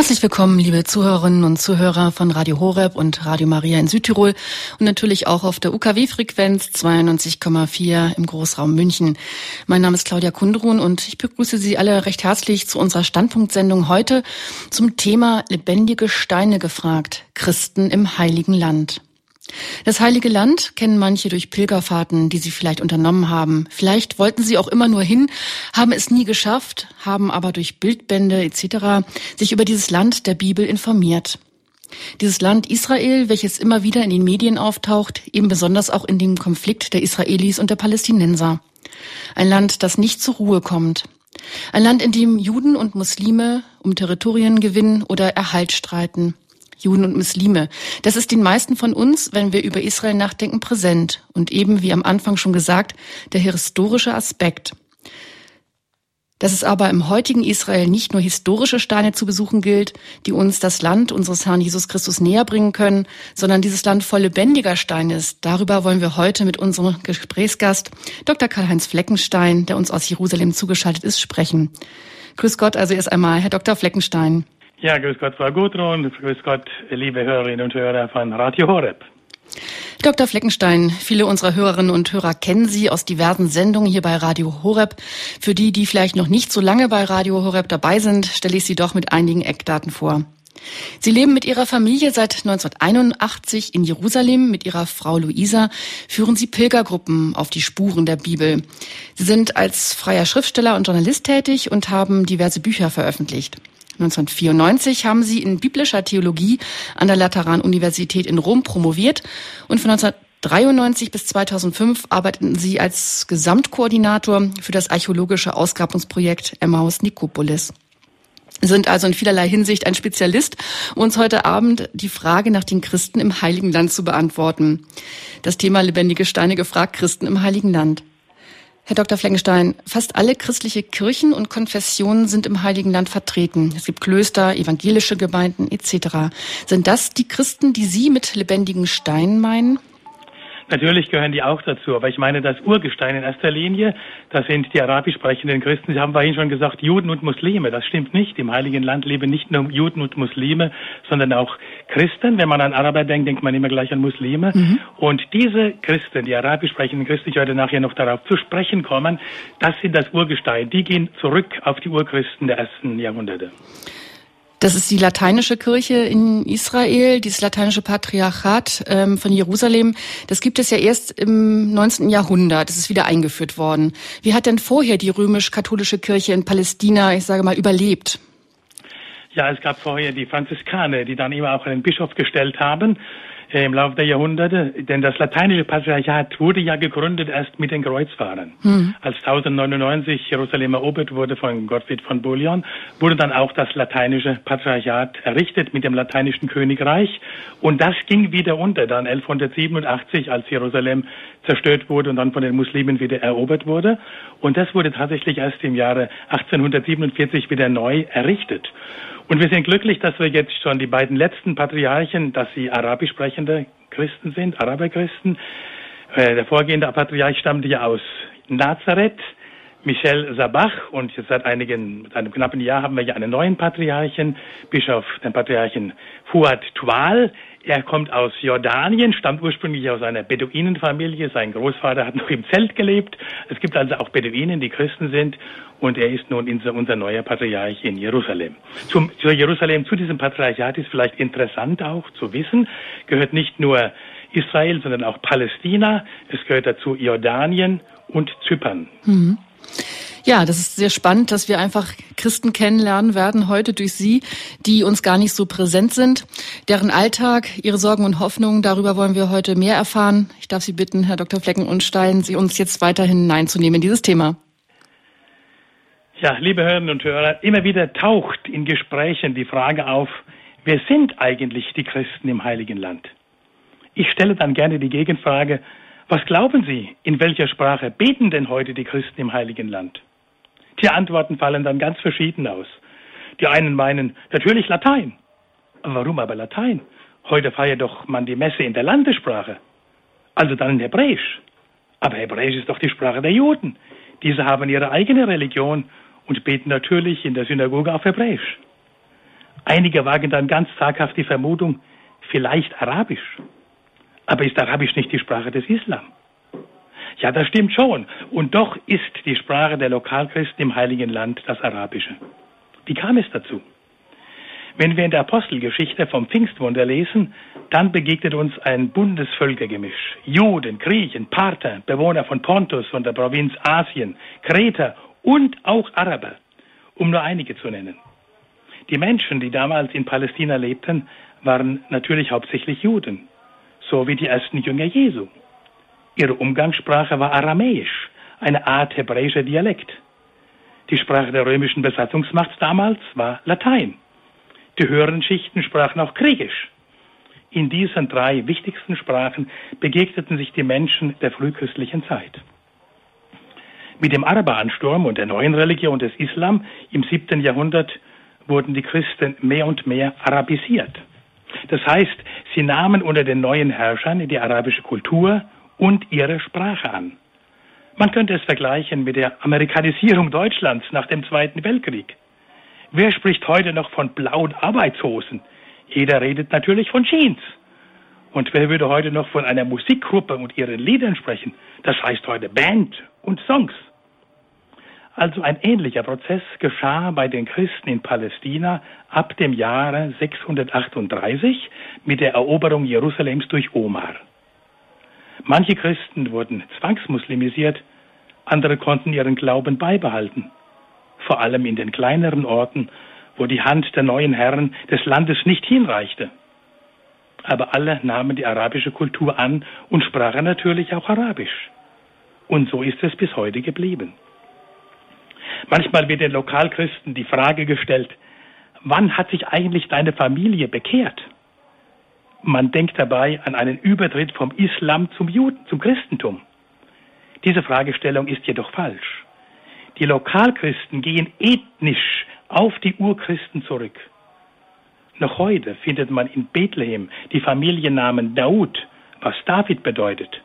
Herzlich willkommen, liebe Zuhörerinnen und Zuhörer von Radio Horeb und Radio Maria in Südtirol und natürlich auch auf der UKW-Frequenz 92,4 im Großraum München. Mein Name ist Claudia Kundrun und ich begrüße Sie alle recht herzlich zu unserer Standpunktsendung heute zum Thema Lebendige Steine gefragt, Christen im Heiligen Land. Das Heilige Land kennen manche durch Pilgerfahrten, die sie vielleicht unternommen haben. Vielleicht wollten sie auch immer nur hin, haben es nie geschafft, haben aber durch Bildbände etc. sich über dieses Land der Bibel informiert. Dieses Land Israel, welches immer wieder in den Medien auftaucht, eben besonders auch in dem Konflikt der Israelis und der Palästinenser. Ein Land, das nicht zur Ruhe kommt. Ein Land, in dem Juden und Muslime um Territoriengewinn oder Erhalt streiten. Juden und Muslime. Das ist den meisten von uns, wenn wir über Israel nachdenken, präsent. Und eben, wie am Anfang schon gesagt, der historische Aspekt. Dass es aber im heutigen Israel nicht nur historische Steine zu besuchen gilt, die uns das Land unseres Herrn Jesus Christus näher bringen können, sondern dieses Land voll lebendiger Steine ist. Darüber wollen wir heute mit unserem Gesprächsgast, Dr. Karl-Heinz Fleckenstein, der uns aus Jerusalem zugeschaltet ist, sprechen. Grüß Gott also erst einmal, Herr Dr. Fleckenstein. Ja, grüß Gott, Frau Gudrun, grüß Gott, liebe Hörerinnen und Hörer von Radio Horeb. Dr. Fleckenstein, viele unserer Hörerinnen und Hörer kennen Sie aus diversen Sendungen hier bei Radio Horeb. Für die, die vielleicht noch nicht so lange bei Radio Horeb dabei sind, stelle ich Sie doch mit einigen Eckdaten vor. Sie leben mit Ihrer Familie seit 1981 in Jerusalem. Mit Ihrer Frau Luisa führen Sie Pilgergruppen auf die Spuren der Bibel. Sie sind als freier Schriftsteller und Journalist tätig und haben diverse Bücher veröffentlicht. 1994 haben sie in biblischer Theologie an der Lateranuniversität in Rom promoviert und von 1993 bis 2005 arbeiteten sie als Gesamtkoordinator für das archäologische Ausgrabungsprojekt Emmaus Nikopolis sind also in vielerlei Hinsicht ein Spezialist, um uns heute Abend die Frage nach den Christen im Heiligen Land zu beantworten. Das Thema lebendige Steine gefragt, Christen im Heiligen Land. Herr Dr. Fleckenstein, fast alle christliche Kirchen und Konfessionen sind im Heiligen Land vertreten. Es gibt Klöster, evangelische Gemeinden etc. Sind das die Christen, die Sie mit lebendigen Steinen meinen? Natürlich gehören die auch dazu, aber ich meine das Urgestein in erster Linie, das sind die arabisch sprechenden Christen. Sie haben vorhin schon gesagt, Juden und Muslime. Das stimmt nicht. Im Heiligen Land leben nicht nur Juden und Muslime, sondern auch Christen. Wenn man an Araber denkt, denkt man immer gleich an Muslime. Mhm. Und diese Christen, die arabisch sprechenden Christen, ich werde nachher noch darauf zu sprechen kommen, das sind das Urgestein. Die gehen zurück auf die Urchristen der ersten Jahrhunderte. Das ist die lateinische Kirche in Israel, dieses lateinische Patriarchat ähm, von Jerusalem. Das gibt es ja erst im 19. Jahrhundert. Das ist wieder eingeführt worden. Wie hat denn vorher die römisch-katholische Kirche in Palästina, ich sage mal, überlebt? Ja, es gab vorher die Franziskaner, die dann immer auch einen Bischof gestellt haben. Im Laufe der Jahrhunderte, denn das lateinische Patriarchat wurde ja gegründet erst mit den Kreuzfahrern. Hm. Als 1099 Jerusalem erobert wurde von Gottfried von Bullion, wurde dann auch das lateinische Patriarchat errichtet mit dem lateinischen Königreich und das ging wieder unter dann 1187, als Jerusalem zerstört wurde und dann von den Muslimen wieder erobert wurde und das wurde tatsächlich erst im Jahre 1847 wieder neu errichtet. Und wir sind glücklich, dass wir jetzt schon die beiden letzten Patriarchen, dass sie arabisch sprechende Christen sind, Araberchristen. Äh, der vorgehende Patriarch stammte ja aus Nazareth, Michel Sabach. Und jetzt seit einigen, seit einem knappen Jahr haben wir ja einen neuen Patriarchen, Bischof, den Patriarchen Fuad Tual. Er kommt aus Jordanien, stammt ursprünglich aus einer Beduinenfamilie. Sein Großvater hat noch im Zelt gelebt. Es gibt also auch Beduinen, die Christen sind. Und er ist nun unser neuer Patriarch in Jerusalem. Zum, zu Jerusalem, zu diesem Patriarchat ist vielleicht interessant auch zu wissen, gehört nicht nur Israel, sondern auch Palästina. Es gehört dazu Jordanien und Zypern. Mhm. Ja, das ist sehr spannend, dass wir einfach Christen kennenlernen werden heute durch Sie, die uns gar nicht so präsent sind. Deren Alltag, ihre Sorgen und Hoffnungen, darüber wollen wir heute mehr erfahren. Ich darf Sie bitten, Herr Dr. Flecken und Stein, Sie uns jetzt weiterhin hineinzunehmen in dieses Thema. Ja, liebe Hörerinnen und Hörer, immer wieder taucht in Gesprächen die Frage auf, wer sind eigentlich die Christen im Heiligen Land? Ich stelle dann gerne die Gegenfrage, was glauben Sie, in welcher Sprache beten denn heute die Christen im Heiligen Land? Die Antworten fallen dann ganz verschieden aus. Die einen meinen, natürlich Latein. Warum aber Latein? Heute feiert doch man die Messe in der Landessprache. Also dann in Hebräisch. Aber Hebräisch ist doch die Sprache der Juden. Diese haben ihre eigene Religion und beten natürlich in der Synagoge auf Hebräisch. Einige wagen dann ganz zaghaft die Vermutung, vielleicht Arabisch. Aber ist Arabisch nicht die Sprache des Islam? Ja, das stimmt schon. Und doch ist die Sprache der Lokalchristen im Heiligen Land das Arabische. Wie kam es dazu? Wenn wir in der Apostelgeschichte vom Pfingstwunder lesen, dann begegnet uns ein buntes Völkergemisch. Juden, Griechen, Parther, Bewohner von Pontus und der Provinz Asien, Kreter und auch Araber, um nur einige zu nennen. Die Menschen, die damals in Palästina lebten, waren natürlich hauptsächlich Juden, so wie die ersten Jünger Jesu. Ihre Umgangssprache war Aramäisch, eine Art hebräischer Dialekt. Die Sprache der römischen Besatzungsmacht damals war Latein. Die höheren Schichten sprachen auch Griechisch. In diesen drei wichtigsten Sprachen begegneten sich die Menschen der frühchristlichen Zeit. Mit dem Araberansturm und der neuen Religion des Islam im siebten Jahrhundert wurden die Christen mehr und mehr arabisiert. Das heißt, sie nahmen unter den neuen Herrschern die arabische Kultur und ihre Sprache an. Man könnte es vergleichen mit der Amerikanisierung Deutschlands nach dem Zweiten Weltkrieg. Wer spricht heute noch von blauen Arbeitshosen? Jeder redet natürlich von Jeans. Und wer würde heute noch von einer Musikgruppe und ihren Liedern sprechen? Das heißt heute Band und Songs. Also ein ähnlicher Prozess geschah bei den Christen in Palästina ab dem Jahre 638 mit der Eroberung Jerusalems durch Omar. Manche Christen wurden zwangsmuslimisiert, andere konnten ihren Glauben beibehalten, vor allem in den kleineren Orten, wo die Hand der neuen Herren des Landes nicht hinreichte. Aber alle nahmen die arabische Kultur an und sprachen natürlich auch Arabisch. Und so ist es bis heute geblieben. Manchmal wird den Lokalchristen die Frage gestellt, wann hat sich eigentlich deine Familie bekehrt? Man denkt dabei an einen Übertritt vom Islam zum Juden, zum Christentum. Diese Fragestellung ist jedoch falsch. Die Lokalchristen gehen ethnisch auf die Urchristen zurück. Noch heute findet man in Bethlehem die Familiennamen Daud, was David bedeutet,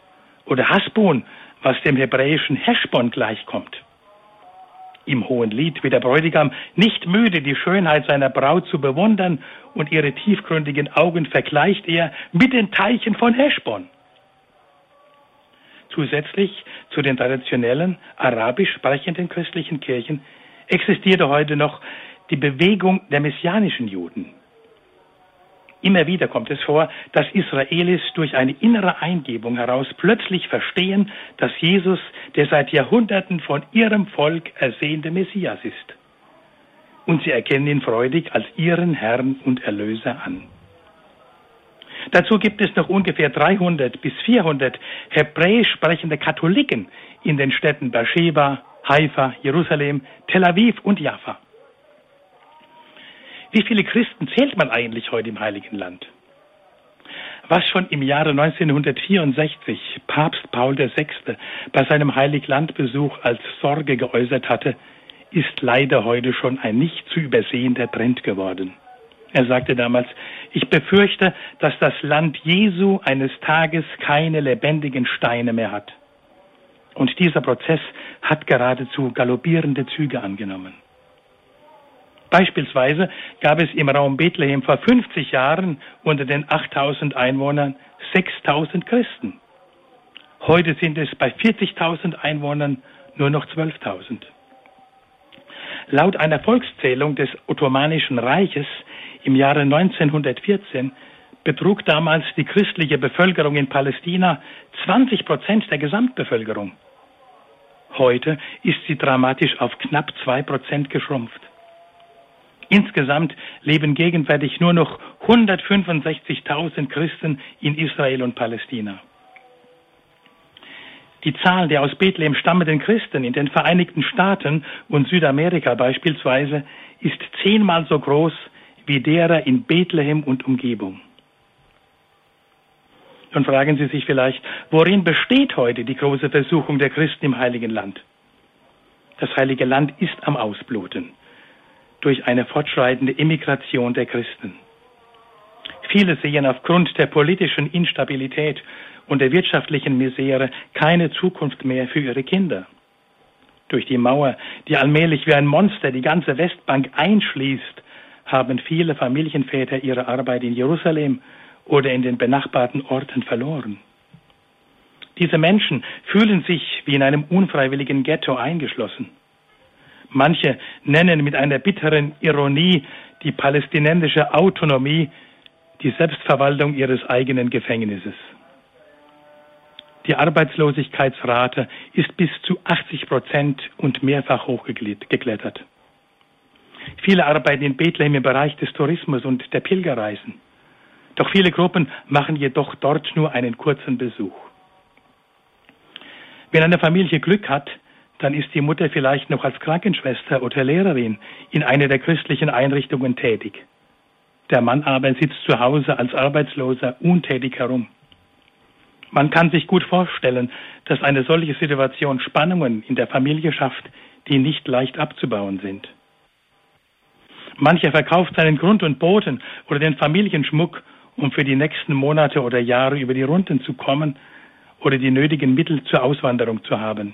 oder Hasbon, was dem hebräischen Heschbon gleichkommt. Im hohen Lied wird der Bräutigam nicht müde, die Schönheit seiner Braut zu bewundern und ihre tiefgründigen Augen vergleicht er mit den Teichen von Heschbon. Zusätzlich zu den traditionellen arabisch sprechenden christlichen Kirchen existierte heute noch die Bewegung der messianischen Juden. Immer wieder kommt es vor, dass Israelis durch eine innere Eingebung heraus plötzlich verstehen, dass Jesus der seit Jahrhunderten von ihrem Volk ersehnte Messias ist. Und sie erkennen ihn freudig als ihren Herrn und Erlöser an. Dazu gibt es noch ungefähr 300 bis 400 hebräisch sprechende Katholiken in den Städten Beersheba, Haifa, Jerusalem, Tel Aviv und Jaffa. Wie viele Christen zählt man eigentlich heute im Heiligen Land? Was schon im Jahre 1964 Papst Paul VI. bei seinem Heiliglandbesuch als Sorge geäußert hatte, ist leider heute schon ein nicht zu übersehender Trend geworden. Er sagte damals, ich befürchte, dass das Land Jesu eines Tages keine lebendigen Steine mehr hat. Und dieser Prozess hat geradezu galoppierende Züge angenommen. Beispielsweise gab es im Raum Bethlehem vor 50 Jahren unter den 8000 Einwohnern 6000 Christen. Heute sind es bei 40.000 Einwohnern nur noch 12.000. Laut einer Volkszählung des Ottomanischen Reiches im Jahre 1914 betrug damals die christliche Bevölkerung in Palästina 20 Prozent der Gesamtbevölkerung. Heute ist sie dramatisch auf knapp zwei Prozent geschrumpft. Insgesamt leben gegenwärtig nur noch 165.000 Christen in Israel und Palästina. Die Zahl der aus Bethlehem stammenden Christen in den Vereinigten Staaten und Südamerika beispielsweise ist zehnmal so groß wie derer in Bethlehem und Umgebung. Nun fragen Sie sich vielleicht, worin besteht heute die große Versuchung der Christen im Heiligen Land? Das Heilige Land ist am Ausbluten durch eine fortschreitende Immigration der Christen. Viele sehen aufgrund der politischen Instabilität und der wirtschaftlichen Misere keine Zukunft mehr für ihre Kinder. Durch die Mauer, die allmählich wie ein Monster die ganze Westbank einschließt, haben viele Familienväter ihre Arbeit in Jerusalem oder in den benachbarten Orten verloren. Diese Menschen fühlen sich wie in einem unfreiwilligen Ghetto eingeschlossen. Manche nennen mit einer bitteren Ironie die palästinensische Autonomie die Selbstverwaltung ihres eigenen Gefängnisses. Die Arbeitslosigkeitsrate ist bis zu 80 Prozent und mehrfach hochgeklettert. Viele arbeiten in Bethlehem im Bereich des Tourismus und der Pilgerreisen. Doch viele Gruppen machen jedoch dort nur einen kurzen Besuch. Wenn eine Familie Glück hat, dann ist die Mutter vielleicht noch als Krankenschwester oder Lehrerin in einer der christlichen Einrichtungen tätig. Der Mann aber sitzt zu Hause als Arbeitsloser untätig herum. Man kann sich gut vorstellen, dass eine solche Situation Spannungen in der Familie schafft, die nicht leicht abzubauen sind. Mancher verkauft seinen Grund und Boden oder den Familienschmuck, um für die nächsten Monate oder Jahre über die Runden zu kommen oder die nötigen Mittel zur Auswanderung zu haben.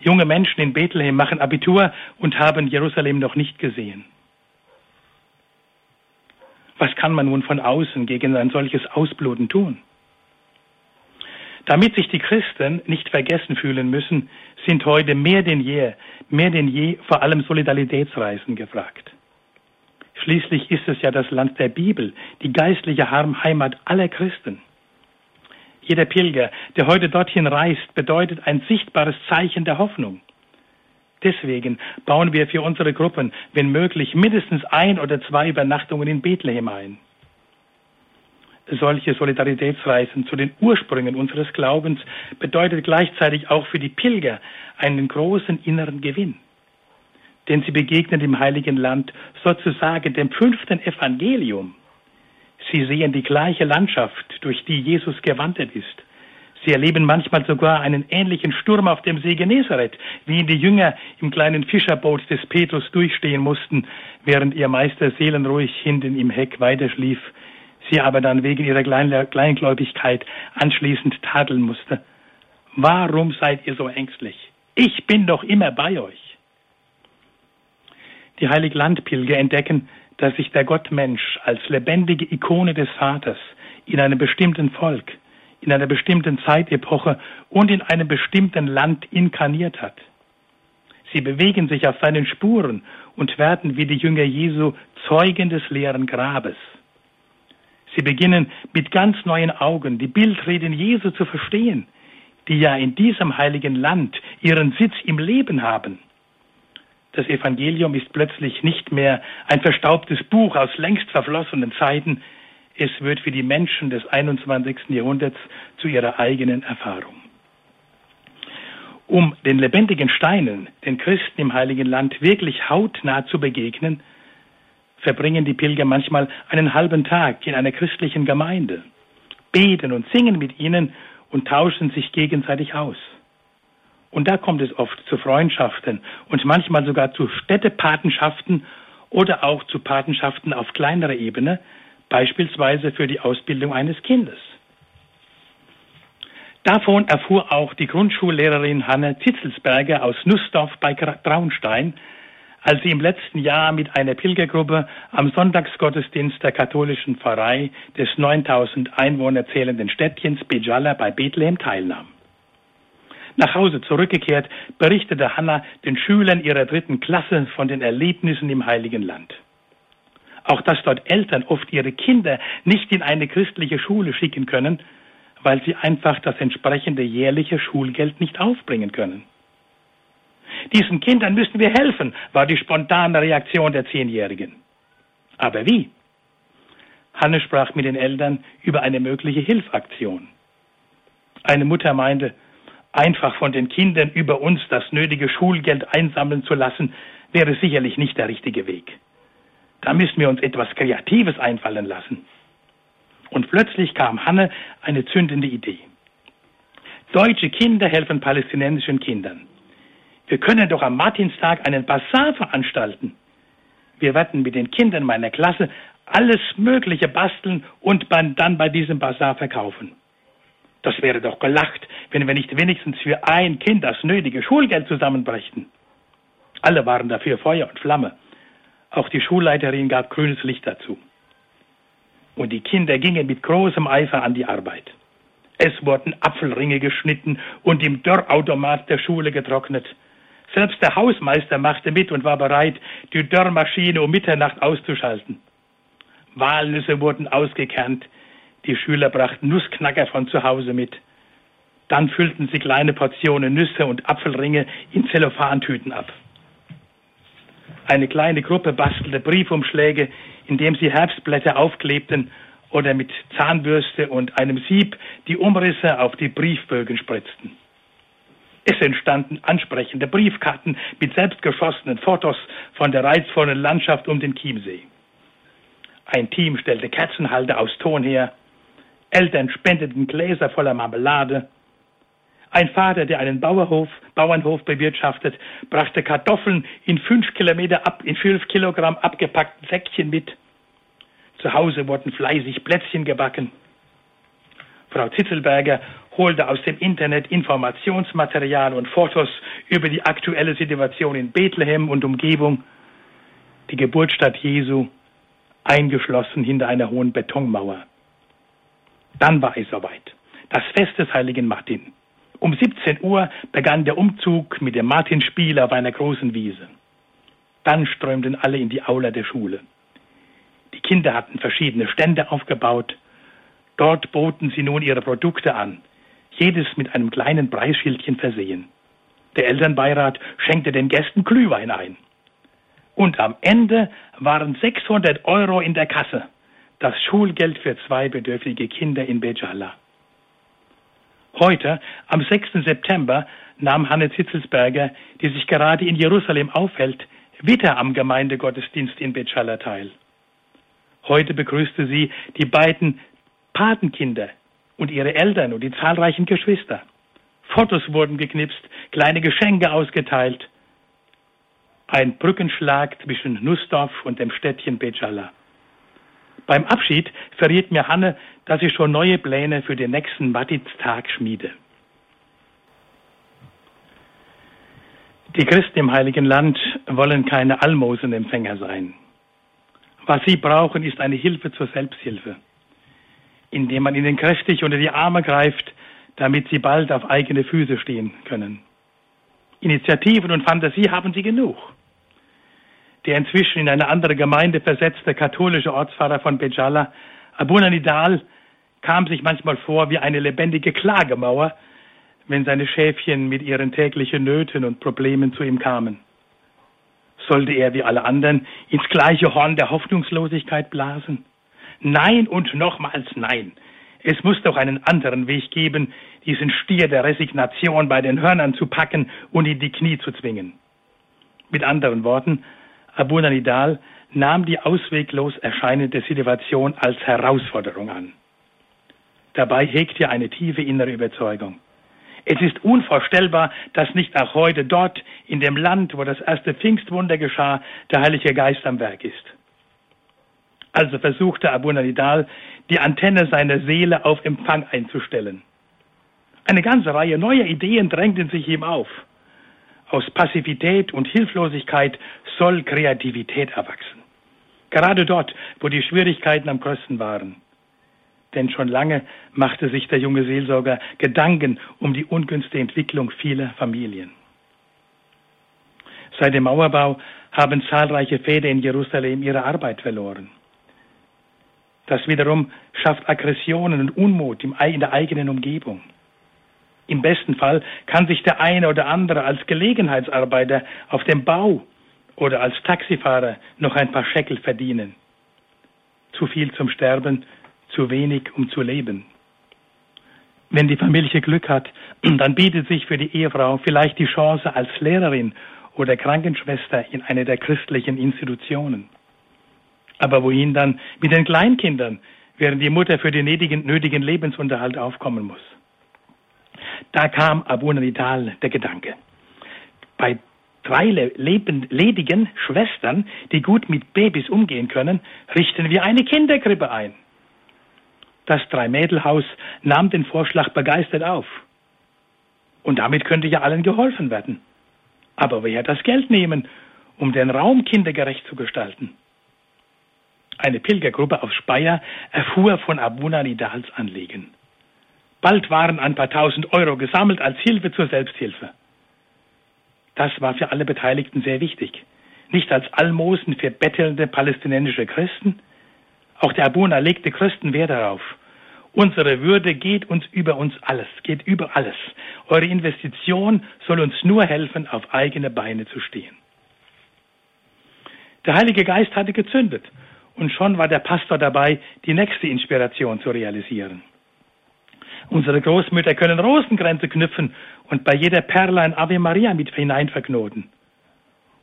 Junge Menschen in Bethlehem machen Abitur und haben Jerusalem noch nicht gesehen. Was kann man nun von außen gegen ein solches Ausbluten tun? Damit sich die Christen nicht vergessen fühlen müssen, sind heute mehr denn je, mehr denn je vor allem Solidaritätsreisen gefragt. Schließlich ist es ja das Land der Bibel, die geistliche Heimat aller Christen. Jeder Pilger, der heute dorthin reist, bedeutet ein sichtbares Zeichen der Hoffnung. Deswegen bauen wir für unsere Gruppen, wenn möglich, mindestens ein oder zwei Übernachtungen in Bethlehem ein solche Solidaritätsreisen zu den Ursprüngen unseres Glaubens bedeutet gleichzeitig auch für die Pilger einen großen inneren Gewinn. Denn sie begegnen dem Heiligen Land sozusagen dem fünften Evangelium. Sie sehen die gleiche Landschaft, durch die Jesus gewandert ist. Sie erleben manchmal sogar einen ähnlichen Sturm auf dem See Genezareth, wie ihn die Jünger im kleinen Fischerboot des Petrus durchstehen mussten, während ihr Meister seelenruhig hinten im Heck weiterschlief sie aber dann wegen ihrer Kleingläubigkeit anschließend tadeln musste. Warum seid ihr so ängstlich? Ich bin doch immer bei euch. Die Heiliglandpilger entdecken, dass sich der Gottmensch als lebendige Ikone des Vaters in einem bestimmten Volk, in einer bestimmten Zeitepoche und in einem bestimmten Land inkarniert hat. Sie bewegen sich auf seinen Spuren und werden wie die Jünger Jesu Zeugen des leeren Grabes. Sie beginnen mit ganz neuen Augen die Bildreden Jesu zu verstehen, die ja in diesem heiligen Land ihren Sitz im Leben haben. Das Evangelium ist plötzlich nicht mehr ein verstaubtes Buch aus längst verflossenen Zeiten, es wird für die Menschen des 21. Jahrhunderts zu ihrer eigenen Erfahrung. Um den lebendigen Steinen, den Christen im heiligen Land wirklich hautnah zu begegnen, verbringen die Pilger manchmal einen halben Tag in einer christlichen Gemeinde, beten und singen mit ihnen und tauschen sich gegenseitig aus. Und da kommt es oft zu Freundschaften und manchmal sogar zu Städtepatenschaften oder auch zu Patenschaften auf kleinerer Ebene, beispielsweise für die Ausbildung eines Kindes. Davon erfuhr auch die Grundschullehrerin Hanne Zitzelsberger aus Nussdorf bei Traunstein, als sie im letzten Jahr mit einer Pilgergruppe am Sonntagsgottesdienst der katholischen Pfarrei des 9000 Einwohner zählenden Städtchens Bejala bei Bethlehem teilnahm. Nach Hause zurückgekehrt, berichtete Hannah den Schülern ihrer dritten Klasse von den Erlebnissen im Heiligen Land. Auch dass dort Eltern oft ihre Kinder nicht in eine christliche Schule schicken können, weil sie einfach das entsprechende jährliche Schulgeld nicht aufbringen können. Diesen Kindern müssen wir helfen, war die spontane Reaktion der Zehnjährigen. Aber wie? Hanne sprach mit den Eltern über eine mögliche Hilfaktion. Eine Mutter meinte, einfach von den Kindern über uns das nötige Schulgeld einsammeln zu lassen, wäre sicherlich nicht der richtige Weg. Da müssen wir uns etwas Kreatives einfallen lassen. Und plötzlich kam Hanne eine zündende Idee. Deutsche Kinder helfen palästinensischen Kindern. Wir können doch am Martinstag einen Bazar veranstalten. Wir werden mit den Kindern meiner Klasse alles Mögliche basteln und dann bei diesem Bazar verkaufen. Das wäre doch gelacht, wenn wir nicht wenigstens für ein Kind das nötige Schulgeld zusammenbrächten. Alle waren dafür Feuer und Flamme. Auch die Schulleiterin gab grünes Licht dazu. Und die Kinder gingen mit großem Eifer an die Arbeit. Es wurden Apfelringe geschnitten und im Dörrautomat der Schule getrocknet. Selbst der Hausmeister machte mit und war bereit, die Dörrmaschine um Mitternacht auszuschalten. Walnüsse wurden ausgekernt. Die Schüler brachten Nussknacker von zu Hause mit. Dann füllten sie kleine Portionen Nüsse und Apfelringe in Zellophantüten ab. Eine kleine Gruppe bastelte Briefumschläge, indem sie Herbstblätter aufklebten oder mit Zahnbürste und einem Sieb die Umrisse auf die Briefbögen spritzten. Es entstanden ansprechende Briefkarten mit selbstgeschossenen Fotos von der reizvollen Landschaft um den Chiemsee. Ein Team stellte Kerzenhalter aus Ton her. Eltern spendeten Gläser voller Marmelade. Ein Vater, der einen Bauernhof, Bauernhof bewirtschaftet, brachte Kartoffeln in fünf Kilometer ab, in fünf Kilogramm abgepackten Säckchen mit. Zu Hause wurden fleißig Plätzchen gebacken. Frau Zitzelberger holte aus dem Internet Informationsmaterial und Fotos über die aktuelle Situation in Bethlehem und Umgebung, die Geburtsstadt Jesu, eingeschlossen hinter einer hohen Betonmauer. Dann war es soweit. Das Fest des heiligen Martin. Um 17 Uhr begann der Umzug mit dem Martinspiel auf einer großen Wiese. Dann strömten alle in die Aula der Schule. Die Kinder hatten verschiedene Stände aufgebaut. Dort boten sie nun ihre Produkte an, jedes mit einem kleinen Preisschildchen versehen. Der Elternbeirat schenkte den Gästen Glühwein ein. Und am Ende waren 600 Euro in der Kasse, das Schulgeld für zwei bedürftige Kinder in Bejala. Heute, am 6. September, nahm Hanne Zitzelsberger, die sich gerade in Jerusalem aufhält, wieder am Gemeindegottesdienst in Betschala teil. Heute begrüßte sie die beiden Patenkinder und ihre Eltern und die zahlreichen Geschwister. Fotos wurden geknipst, kleine Geschenke ausgeteilt. Ein Brückenschlag zwischen Nussdorf und dem Städtchen Betschala. Beim Abschied verriet mir Hanne, dass sie schon neue Pläne für den nächsten Matiztag schmiede. Die Christen im Heiligen Land wollen keine Almosenempfänger sein. Was sie brauchen, ist eine Hilfe zur Selbsthilfe, indem man ihnen kräftig unter die Arme greift, damit sie bald auf eigene Füße stehen können. Initiativen und Fantasie haben sie genug der inzwischen in eine andere Gemeinde versetzte katholische Ortsvater von Bejala, Abuna Nidal, kam sich manchmal vor wie eine lebendige Klagemauer, wenn seine Schäfchen mit ihren täglichen Nöten und Problemen zu ihm kamen. Sollte er wie alle anderen ins gleiche Horn der Hoffnungslosigkeit blasen? Nein und nochmals nein. Es muss doch einen anderen Weg geben, diesen Stier der Resignation bei den Hörnern zu packen und in die Knie zu zwingen. Mit anderen Worten, Abu Nidal nahm die ausweglos erscheinende Situation als Herausforderung an. Dabei hegt er eine tiefe innere Überzeugung. Es ist unvorstellbar, dass nicht auch heute dort, in dem Land, wo das erste Pfingstwunder geschah, der Heilige Geist am Werk ist. Also versuchte Abu Nidal, die Antenne seiner Seele auf Empfang einzustellen. Eine ganze Reihe neuer Ideen drängten sich ihm auf. Aus Passivität und Hilflosigkeit soll Kreativität erwachsen. Gerade dort, wo die Schwierigkeiten am größten waren. Denn schon lange machte sich der junge Seelsorger Gedanken um die ungünstige Entwicklung vieler Familien. Seit dem Mauerbau haben zahlreiche Väter in Jerusalem ihre Arbeit verloren. Das wiederum schafft Aggressionen und Unmut in der eigenen Umgebung. Im besten Fall kann sich der eine oder andere als Gelegenheitsarbeiter auf dem Bau oder als Taxifahrer noch ein paar Scheckel verdienen. Zu viel zum Sterben, zu wenig um zu leben. Wenn die Familie Glück hat, dann bietet sich für die Ehefrau vielleicht die Chance als Lehrerin oder Krankenschwester in einer der christlichen Institutionen. Aber wohin dann mit den Kleinkindern, während die Mutter für den nötigen Lebensunterhalt aufkommen muss? Da kam Abu Nidal der Gedanke. Bei drei ledigen Schwestern, die gut mit Babys umgehen können, richten wir eine Kinderkrippe ein. Das Dreimädelhaus nahm den Vorschlag begeistert auf. Und damit könnte ja allen geholfen werden. Aber wer das Geld nehmen um den Raum kindergerecht zu gestalten. Eine Pilgergruppe aus Speyer erfuhr von Abuna Nidals Anliegen. Bald waren ein paar tausend Euro gesammelt als Hilfe zur Selbsthilfe. Das war für alle Beteiligten sehr wichtig. Nicht als Almosen für bettelnde palästinensische Christen. Auch der Abuna legte größten Wert darauf. Unsere Würde geht uns über uns alles, geht über alles. Eure Investition soll uns nur helfen, auf eigene Beine zu stehen. Der Heilige Geist hatte gezündet und schon war der Pastor dabei, die nächste Inspiration zu realisieren. Unsere Großmütter können Rosenkränze knüpfen und bei jeder Perle ein Ave Maria mit hineinverknoten.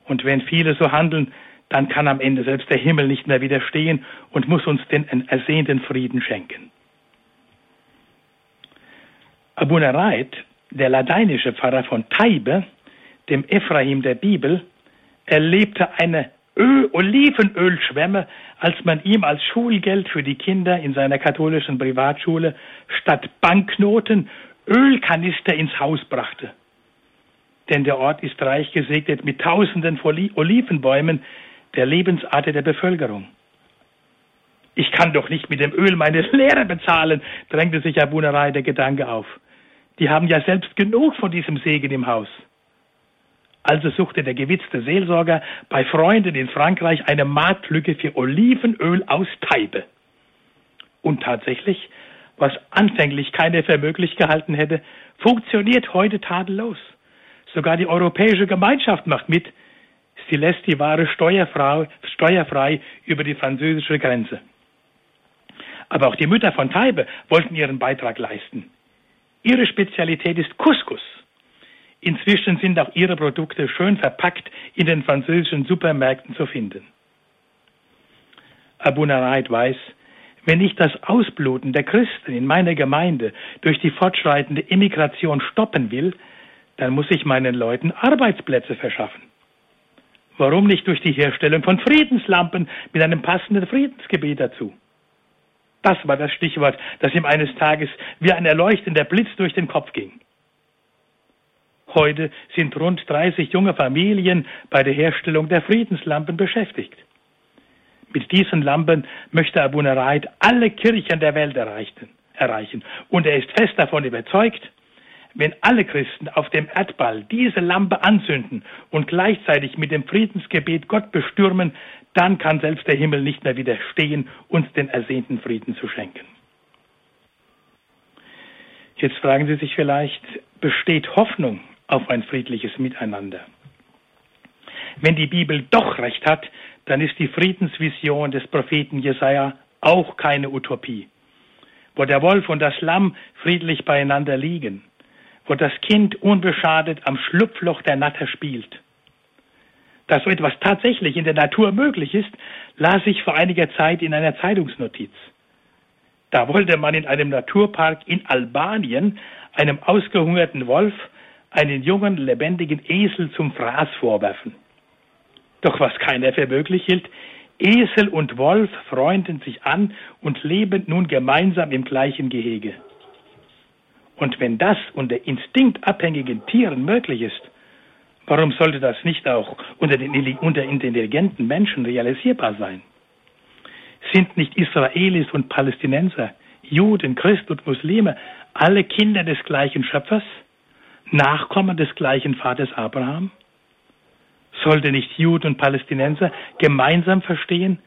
Und wenn viele so handeln, dann kann am Ende selbst der Himmel nicht mehr widerstehen und muss uns den ersehnten Frieden schenken. Abuna Reit, der lateinische Pfarrer von Taibe, dem Ephraim der Bibel, erlebte eine Öl, Olivenölschwemme, als man ihm als Schulgeld für die Kinder in seiner katholischen Privatschule statt Banknoten Ölkanister ins Haus brachte. Denn der Ort ist reich gesegnet mit Tausenden von Olivenbäumen, der Lebensader der Bevölkerung. Ich kann doch nicht mit dem Öl meine Lehre bezahlen, drängte sich Abunerei der Gedanke auf. Die haben ja selbst genug von diesem Segen im Haus. Also suchte der gewitzte Seelsorger bei Freunden in Frankreich eine Marktlücke für Olivenöl aus Teibe. Und tatsächlich, was anfänglich keiner für möglich gehalten hätte, funktioniert heute tadellos. Sogar die Europäische Gemeinschaft macht mit. Sie lässt die Ware steuerfrei, steuerfrei über die französische Grenze. Aber auch die Mütter von Taibe wollten ihren Beitrag leisten. Ihre Spezialität ist Couscous. Inzwischen sind auch ihre Produkte schön verpackt in den französischen Supermärkten zu finden. Abu Naraid weiß, wenn ich das Ausbluten der Christen in meiner Gemeinde durch die fortschreitende Immigration stoppen will, dann muss ich meinen Leuten Arbeitsplätze verschaffen. Warum nicht durch die Herstellung von Friedenslampen mit einem passenden Friedensgebet dazu? Das war das Stichwort, das ihm eines Tages wie ein erleuchtender Blitz durch den Kopf ging. Heute sind rund 30 junge Familien bei der Herstellung der Friedenslampen beschäftigt. Mit diesen Lampen möchte Abu Naraid alle Kirchen der Welt erreichen. Und er ist fest davon überzeugt, wenn alle Christen auf dem Erdball diese Lampe anzünden und gleichzeitig mit dem Friedensgebet Gott bestürmen, dann kann selbst der Himmel nicht mehr widerstehen, uns den ersehnten Frieden zu schenken. Jetzt fragen Sie sich vielleicht, besteht Hoffnung auf ein friedliches Miteinander? Wenn die Bibel doch recht hat, dann ist die Friedensvision des Propheten Jesaja auch keine Utopie. Wo der Wolf und das Lamm friedlich beieinander liegen, wo das Kind unbeschadet am Schlupfloch der Natter spielt. Dass so etwas tatsächlich in der Natur möglich ist, las ich vor einiger Zeit in einer Zeitungsnotiz. Da wollte man in einem Naturpark in Albanien einem ausgehungerten Wolf einen jungen, lebendigen Esel zum Fraß vorwerfen. Doch was keiner für möglich hielt, Esel und Wolf freunden sich an und leben nun gemeinsam im gleichen Gehege. Und wenn das unter instinktabhängigen Tieren möglich ist, warum sollte das nicht auch unter den unter intelligenten Menschen realisierbar sein? Sind nicht Israelis und Palästinenser, Juden, Christen und Muslime alle Kinder des gleichen Schöpfers, Nachkommen des gleichen Vaters Abraham? Sollte nicht Juden und Palästinenser gemeinsam verstehen,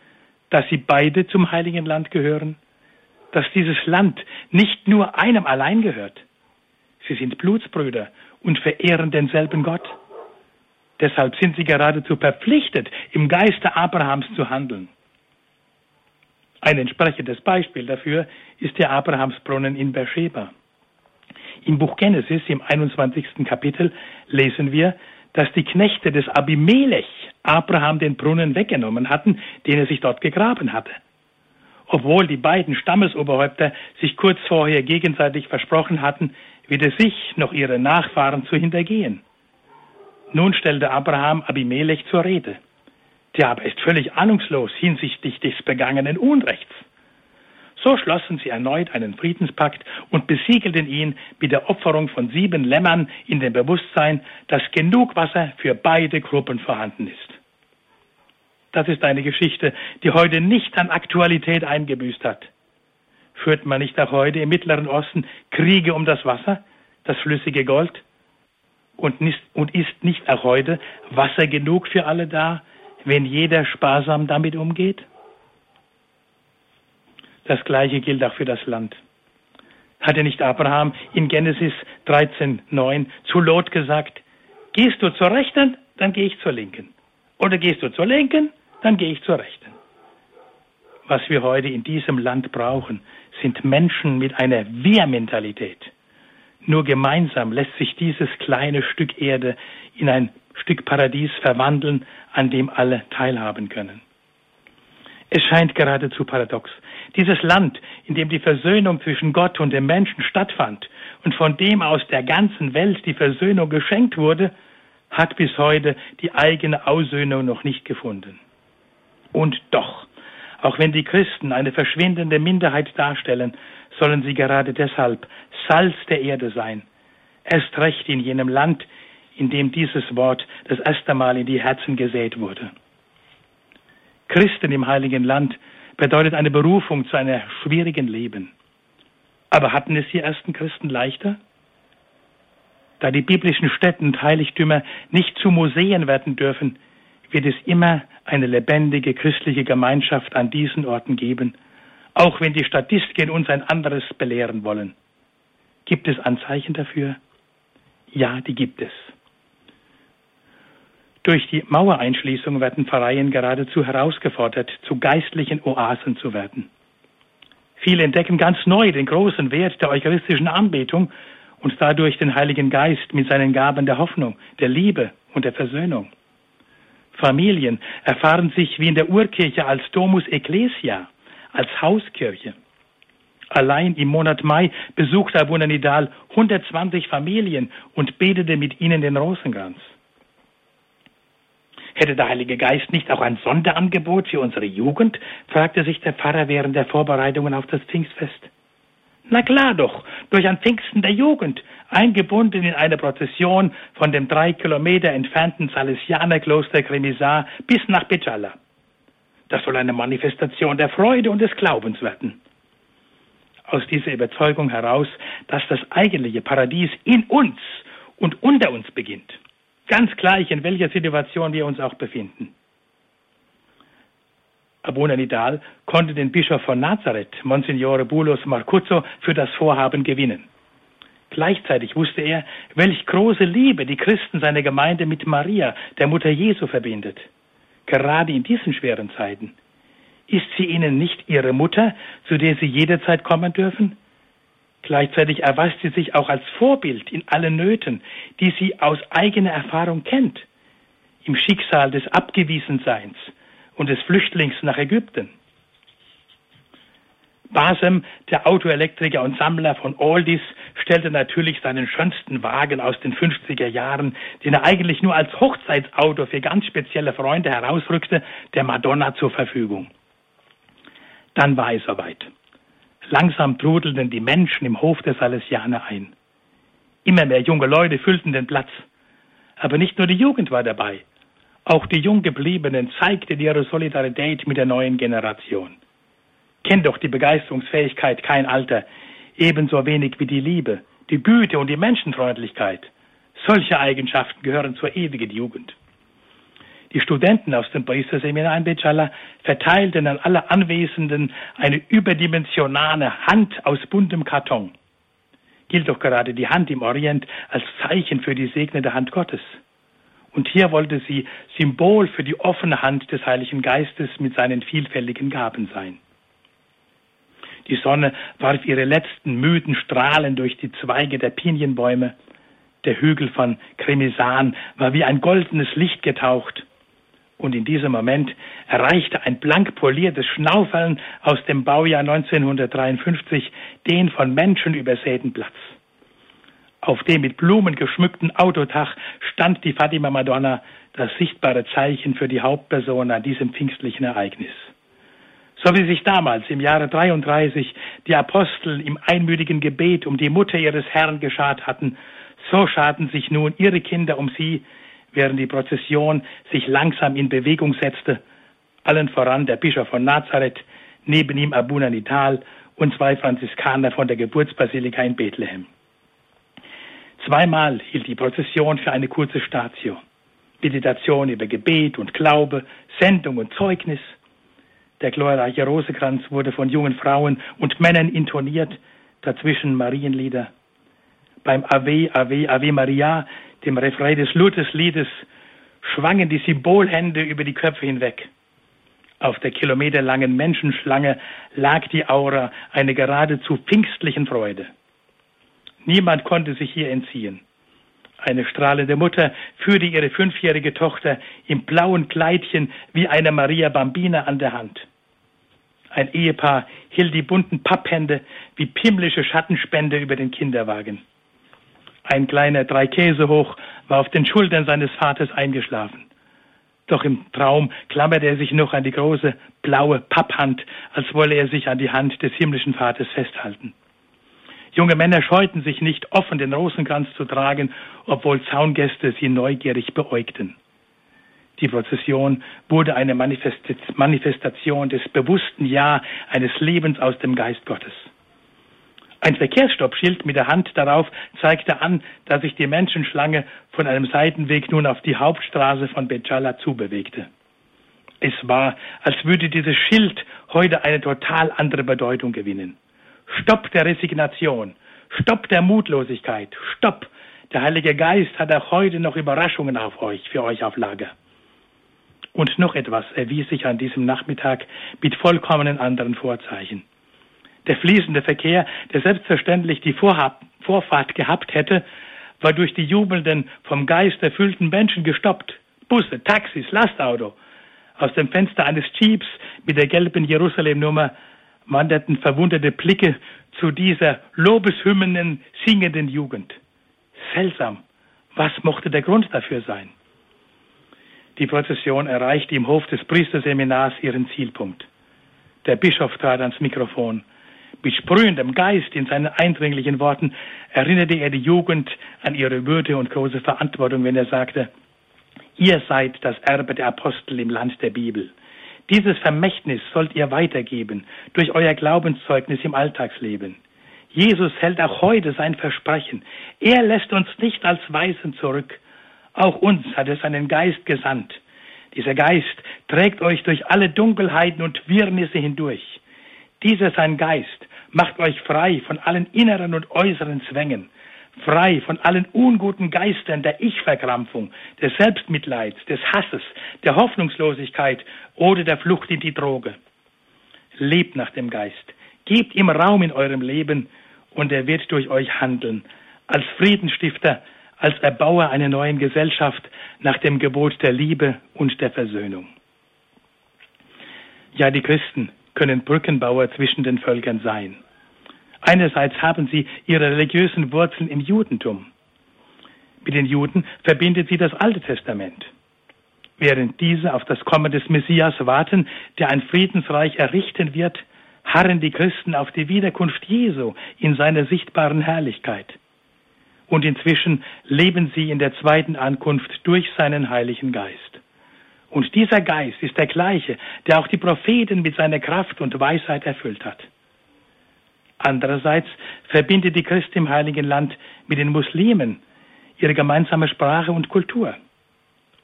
dass sie beide zum heiligen Land gehören? dass dieses Land nicht nur einem allein gehört. Sie sind Blutsbrüder und verehren denselben Gott. Deshalb sind sie geradezu verpflichtet, im Geiste Abrahams zu handeln. Ein entsprechendes Beispiel dafür ist der Abrahamsbrunnen in Beersheba. Im Buch Genesis im 21. Kapitel lesen wir, dass die Knechte des Abimelech Abraham den Brunnen weggenommen hatten, den er sich dort gegraben hatte obwohl die beiden Stammesoberhäupter sich kurz vorher gegenseitig versprochen hatten, weder sich noch ihre Nachfahren zu hintergehen. Nun stellte Abraham Abimelech zur Rede. Der aber ist völlig ahnungslos hinsichtlich des begangenen Unrechts. So schlossen sie erneut einen Friedenspakt und besiegelten ihn mit der Opferung von sieben Lämmern in dem Bewusstsein, dass genug Wasser für beide Gruppen vorhanden ist. das ist eine Geschichte, die heute nicht an Aktualität eingebüßt hat. Führt man nicht auch heute im Mittleren Osten Kriege um das Wasser, das flüssige Gold? Und, nicht, und ist nicht auch heute Wasser genug für alle da, wenn jeder sparsam damit umgeht? Das Gleiche gilt auch für das Land. Hatte nicht Abraham in Genesis 13,9 zu Lot gesagt, gehst du zur Rechten, dann gehe ich zur Linken. Oder gehst du zur Linken, dann gehe ich zur Rechten. Was wir heute in diesem Land brauchen, sind Menschen mit einer Wir-Mentalität. Nur gemeinsam lässt sich dieses kleine Stück Erde in ein Stück Paradies verwandeln, an dem alle teilhaben können. Es scheint geradezu paradox. Dieses Land, in dem die Versöhnung zwischen Gott und dem Menschen stattfand und von dem aus der ganzen Welt die Versöhnung geschenkt wurde, hat bis heute die eigene Aussöhnung noch nicht gefunden. Und doch, auch wenn die Christen eine verschwindende Minderheit darstellen, sollen sie gerade deshalb Salz der Erde sein. Erst recht in jenem Land, in dem dieses Wort das erste Mal in die Herzen gesät wurde. Christen im heiligen Land bedeutet eine Berufung zu einem schwierigen Leben. Aber hatten es die ersten Christen leichter? Da die biblischen Stätten und Heiligtümer nicht zu Museen werden dürfen, wird es immer eine lebendige christliche Gemeinschaft an diesen Orten geben, auch wenn die Statistiken uns ein anderes belehren wollen. Gibt es Anzeichen dafür? Ja, die gibt es. Durch die Mauereinschließung werden Pfarreien geradezu herausgefordert, zu geistlichen Oasen zu werden. Viele entdecken ganz neu den großen Wert der eucharistischen Anbetung und dadurch den Heiligen Geist mit seinen Gaben der Hoffnung, der Liebe und der Versöhnung. Familien erfahren sich wie in der Urkirche als Domus Ecclesia, als Hauskirche. Allein im Monat Mai besuchte Abuna Nidal 120 Familien und betete mit ihnen den Rosenkranz. Hätte der Heilige Geist nicht auch ein Sonderangebot für unsere Jugend? fragte sich der Pfarrer während der Vorbereitungen auf das Pfingstfest. Na klar doch, durch ein Pfingsten der Jugend, eingebunden in eine Prozession von dem drei Kilometer entfernten Salesianerkloster Kremisar bis nach Becala. Das soll eine Manifestation der Freude und des Glaubens werden. Aus dieser Überzeugung heraus, dass das eigentliche Paradies in uns und unter uns beginnt. Ganz gleich, in welcher Situation wir uns auch befinden. Abuna Nidal konnte den Bischof von Nazareth, Monsignore Bulos Marcuzzo, für das Vorhaben gewinnen. Gleichzeitig wusste er, welch große Liebe die Christen seiner Gemeinde mit Maria, der Mutter Jesu, verbindet. Gerade in diesen schweren Zeiten. Ist sie ihnen nicht ihre Mutter, zu der sie jederzeit kommen dürfen? Gleichzeitig erweist sie sich auch als Vorbild in allen Nöten, die sie aus eigener Erfahrung kennt. Im Schicksal des Abgewiesenseins, und des Flüchtlings nach Ägypten. Basem, der Autoelektriker und Sammler von Oldies, stellte natürlich seinen schönsten Wagen aus den 50er Jahren, den er eigentlich nur als Hochzeitsauto für ganz spezielle Freunde herausrückte, der Madonna zur Verfügung. Dann war es soweit. Langsam trudelten die Menschen im Hof der Salesianer ein. Immer mehr junge Leute füllten den Platz. Aber nicht nur die Jugend war dabei. Auch die Junggebliebenen zeigten ihre Solidarität mit der neuen Generation. Kennt doch die Begeisterungsfähigkeit kein Alter, ebenso wenig wie die Liebe, die Güte und die Menschenfreundlichkeit. Solche Eigenschaften gehören zur ewigen Jugend. Die Studenten aus dem Priesterseminar in Becala verteilten an alle Anwesenden eine überdimensionale Hand aus buntem Karton. Gilt doch gerade die Hand im Orient als Zeichen für die segnende Hand Gottes. Und hier wollte sie Symbol für die offene Hand des Heiligen Geistes mit seinen vielfältigen Gaben sein. Die Sonne warf ihre letzten müden Strahlen durch die Zweige der Pinienbäume. Der Hügel von Kremisan war wie ein goldenes Licht getaucht. Und in diesem Moment erreichte ein blank poliertes Schnaufeln aus dem Baujahr 1953 den von Menschen übersäten Platz. Auf dem mit Blumen geschmückten Autotach stand die Fatima Madonna, das sichtbare Zeichen für die Hauptperson an diesem pfingstlichen Ereignis. So wie sich damals im Jahre 33 die Apostel im einmütigen Gebet um die Mutter ihres Herrn geschart hatten, so schaden sich nun ihre Kinder um sie, während die Prozession sich langsam in Bewegung setzte allen voran der Bischof von Nazareth, neben ihm Abuna Nital und zwei Franziskaner von der Geburtsbasilika in Bethlehem. Zweimal hielt die Prozession für eine kurze Statio. Meditation über Gebet und Glaube, Sendung und Zeugnis. Der glorreiche Rosekranz wurde von jungen Frauen und Männern intoniert, dazwischen Marienlieder. Beim Ave, Ave, Ave Maria, dem Refrain des Luthersliedes, schwangen die Symbolhände über die Köpfe hinweg. Auf der kilometerlangen Menschenschlange lag die Aura einer geradezu pfingstlichen Freude. Niemand konnte sich hier entziehen. Eine strahlende Mutter führte ihre fünfjährige Tochter im blauen Kleidchen wie eine Maria Bambina an der Hand. Ein Ehepaar hielt die bunten Papphände wie pimmlische Schattenspende über den Kinderwagen. Ein kleiner drei Käse hoch war auf den Schultern seines Vaters eingeschlafen. Doch im Traum klammerte er sich noch an die große blaue Papphand, als wolle er sich an die Hand des himmlischen Vaters festhalten. Junge Männer scheuten sich nicht, offen den Rosenkranz zu tragen, obwohl Zaungäste sie neugierig beäugten. Die Prozession wurde eine Manifestation des bewussten Ja eines Lebens aus dem Geist Gottes. Ein Verkehrsstoppschild mit der Hand darauf zeigte an, dass sich die Menschenschlange von einem Seitenweg nun auf die Hauptstraße von Becala zubewegte. Es war, als würde dieses Schild heute eine total andere Bedeutung gewinnen. Stopp der Resignation, Stopp der Mutlosigkeit, Stopp. Der Heilige Geist hat auch heute noch Überraschungen auf euch, für euch auf Lager. Und noch etwas erwies sich an diesem Nachmittag mit vollkommenen anderen Vorzeichen. Der fließende Verkehr, der selbstverständlich die Vorfahrt gehabt hätte, war durch die jubelnden, vom Geist erfüllten Menschen gestoppt. Busse, Taxis, Lastauto. Aus dem Fenster eines Jeeps mit der gelben Jerusalem-Nummer wanderten verwunderte Blicke zu dieser Lobeshymnen singenden Jugend. Seltsam. Was mochte der Grund dafür sein? Die Prozession erreichte im Hof des Priesterseminars ihren Zielpunkt. Der Bischof trat ans Mikrofon. Mit sprühendem Geist in seinen eindringlichen Worten erinnerte er die Jugend an ihre Würde und große Verantwortung, wenn er sagte, ihr seid das Erbe der Apostel im Land der Bibel. Dieses Vermächtnis sollt ihr weitergeben durch euer Glaubenszeugnis im Alltagsleben. Jesus hält auch heute sein Versprechen. Er lässt uns nicht als Weisen zurück. Auch uns hat er seinen Geist gesandt. Dieser Geist trägt euch durch alle Dunkelheiten und Wirrnisse hindurch. Dieser sein Geist macht euch frei von allen inneren und äußeren Zwängen frei von allen unguten Geistern der Ich-Verkrampfung, des Selbstmitleids, des Hasses, der Hoffnungslosigkeit oder der Flucht in die Droge. Lebt nach dem Geist, gebt ihm Raum in eurem Leben und er wird durch euch handeln, als Friedensstifter, als Erbauer einer neuen Gesellschaft nach dem Gebot der Liebe und der Versöhnung. Ja, die Christen können Brückenbauer zwischen den Völkern sein. Einerseits haben sie ihre religiösen Wurzeln im Judentum. Mit den Juden verbindet sie das Alte Testament. Während diese auf das Kommen des Messias warten, der ein Friedensreich errichten wird, harren die Christen auf die Wiederkunft Jesu in seiner sichtbaren Herrlichkeit. Und inzwischen leben sie in der zweiten Ankunft durch seinen Heiligen Geist. Und dieser Geist ist der gleiche, der auch die Propheten mit seiner Kraft und Weisheit erfüllt hat. Andererseits verbindet die Christ im Heiligen Land mit den Muslimen ihre gemeinsame Sprache und Kultur.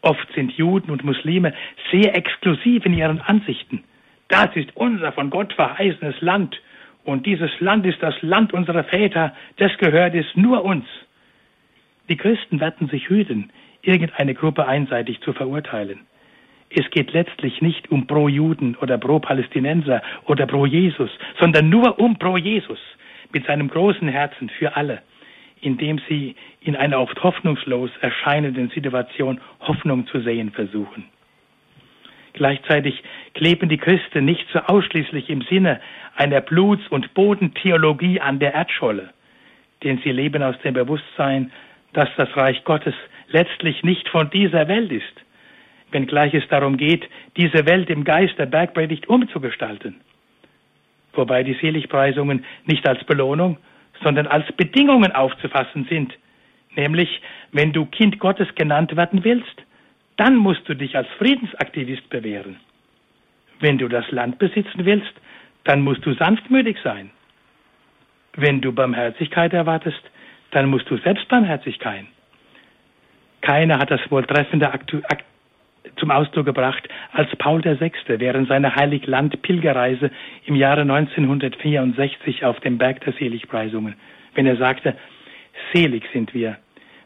Oft sind Juden und Muslime sehr exklusiv in ihren Ansichten. Das ist unser von Gott verheißenes Land und dieses Land ist das Land unserer Väter, das gehört es nur uns. Die Christen werden sich hüten, irgendeine Gruppe einseitig zu verurteilen. Es geht letztlich nicht um Pro-Juden oder Pro-Palästinenser oder Pro-Jesus, sondern nur um Pro-Jesus mit seinem großen Herzen für alle, indem sie in einer oft hoffnungslos erscheinenden Situation Hoffnung zu sehen versuchen. Gleichzeitig kleben die Christen nicht so ausschließlich im Sinne einer Bluts- und Bodentheologie an der Erdscholle, denn sie leben aus dem Bewusstsein, dass das Reich Gottes letztlich nicht von dieser Welt ist, wenngleich es darum geht, diese Welt im Geist der Bergpredigt umzugestalten. Wobei die Seligpreisungen nicht als Belohnung, sondern als Bedingungen aufzufassen sind. Nämlich, wenn du Kind Gottes genannt werden willst, dann musst du dich als Friedensaktivist bewähren. Wenn du das Land besitzen willst, dann musst du sanftmütig sein. Wenn du Barmherzigkeit erwartest, dann musst du selbst barmherzig. Keiner hat das wohl treffender zum Ausdruck gebracht als Paul VI. während seiner Heiligland-Pilgerreise im Jahre 1964 auf dem Berg der Seligpreisungen, wenn er sagte, selig sind wir,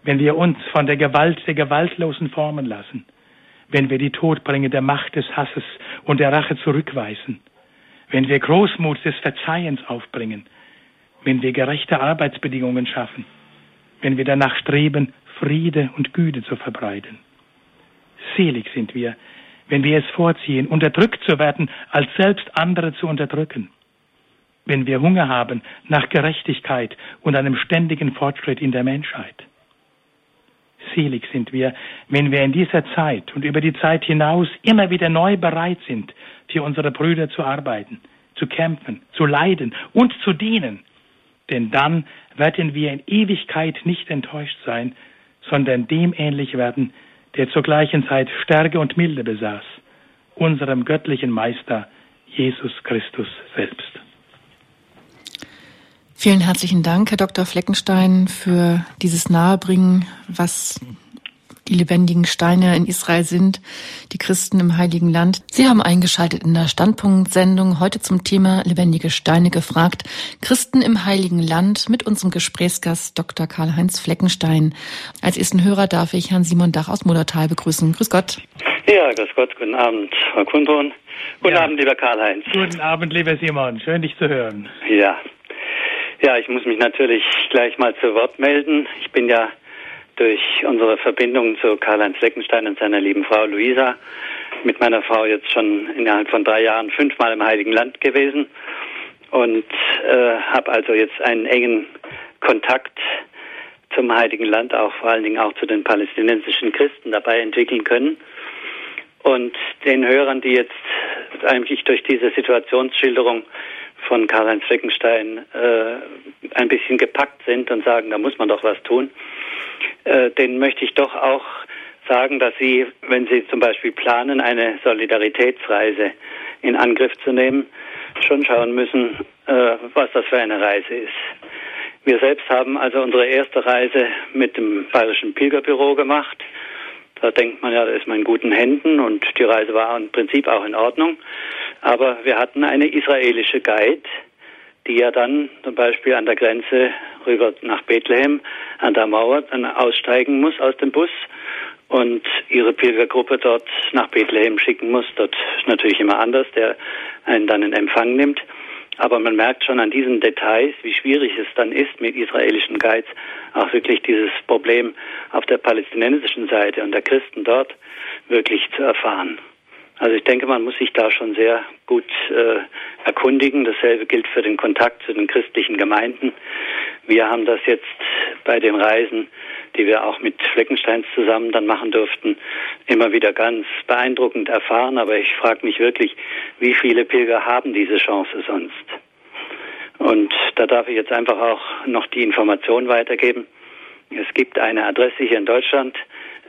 wenn wir uns von der Gewalt der Gewaltlosen formen lassen, wenn wir die todbringende Macht des Hasses und der Rache zurückweisen, wenn wir Großmut des Verzeihens aufbringen, wenn wir gerechte Arbeitsbedingungen schaffen, wenn wir danach streben, Friede und Güte zu verbreiten. Selig sind wir, wenn wir es vorziehen, unterdrückt zu werden, als selbst andere zu unterdrücken. Wenn wir Hunger haben nach Gerechtigkeit und einem ständigen Fortschritt in der Menschheit. Selig sind wir, wenn wir in dieser Zeit und über die Zeit hinaus immer wieder neu bereit sind, für unsere Brüder zu arbeiten, zu kämpfen, zu leiden und zu dienen. Denn dann werden wir in Ewigkeit nicht enttäuscht sein, sondern dem ähnlich werden, der zur gleichen Zeit Stärke und Milde besaß, unserem göttlichen Meister Jesus Christus selbst. Vielen herzlichen Dank, Herr Dr. Fleckenstein, für dieses Nahebringen, was die lebendigen Steine in Israel sind, die Christen im Heiligen Land. Sie haben eingeschaltet in der Standpunktsendung heute zum Thema lebendige Steine gefragt. Christen im Heiligen Land mit unserem Gesprächsgast Dr. Karl-Heinz Fleckenstein. Als ersten Hörer darf ich Herrn Simon Dach aus Modertal begrüßen. Grüß Gott. Ja, grüß Gott, guten Abend, Frau Kundron. Guten ja. Abend, lieber Karl-Heinz. Guten Abend, lieber Simon. Schön, dich zu hören. Ja. Ja, ich muss mich natürlich gleich mal zu Wort melden. Ich bin ja durch unsere Verbindung zu Karl-Heinz Fleckenstein und seiner lieben Frau Luisa mit meiner Frau jetzt schon innerhalb von drei Jahren fünfmal im Heiligen Land gewesen und äh, habe also jetzt einen engen Kontakt zum Heiligen Land, auch vor allen Dingen auch zu den palästinensischen Christen dabei entwickeln können. Und den Hörern, die jetzt eigentlich durch diese Situationsschilderung von Karl-Heinz Fleckenstein äh, ein bisschen gepackt sind und sagen, da muss man doch was tun, äh, denen möchte ich doch auch sagen, dass sie, wenn sie zum Beispiel planen, eine Solidaritätsreise in Angriff zu nehmen, schon schauen müssen, äh, was das für eine Reise ist. Wir selbst haben also unsere erste Reise mit dem Bayerischen Pilgerbüro gemacht. Da denkt man ja, da ist man in guten Händen und die Reise war im Prinzip auch in Ordnung. Aber wir hatten eine israelische Guide, die ja dann zum Beispiel an der Grenze rüber nach Bethlehem an der Mauer dann aussteigen muss aus dem Bus und ihre Pilgergruppe dort nach Bethlehem schicken muss. Dort ist natürlich immer anders, der einen dann in Empfang nimmt. Aber man merkt schon an diesen Details, wie schwierig es dann ist, mit israelischen Guides auch wirklich dieses Problem auf der palästinensischen Seite und der Christen dort wirklich zu erfahren. Also ich denke, man muss sich da schon sehr gut äh, erkundigen. Dasselbe gilt für den Kontakt zu den christlichen Gemeinden. Wir haben das jetzt bei den Reisen, die wir auch mit Fleckensteins zusammen dann machen durften, immer wieder ganz beeindruckend erfahren. Aber ich frage mich wirklich, wie viele Pilger haben diese Chance sonst? Und da darf ich jetzt einfach auch noch die Information weitergeben. Es gibt eine Adresse hier in Deutschland,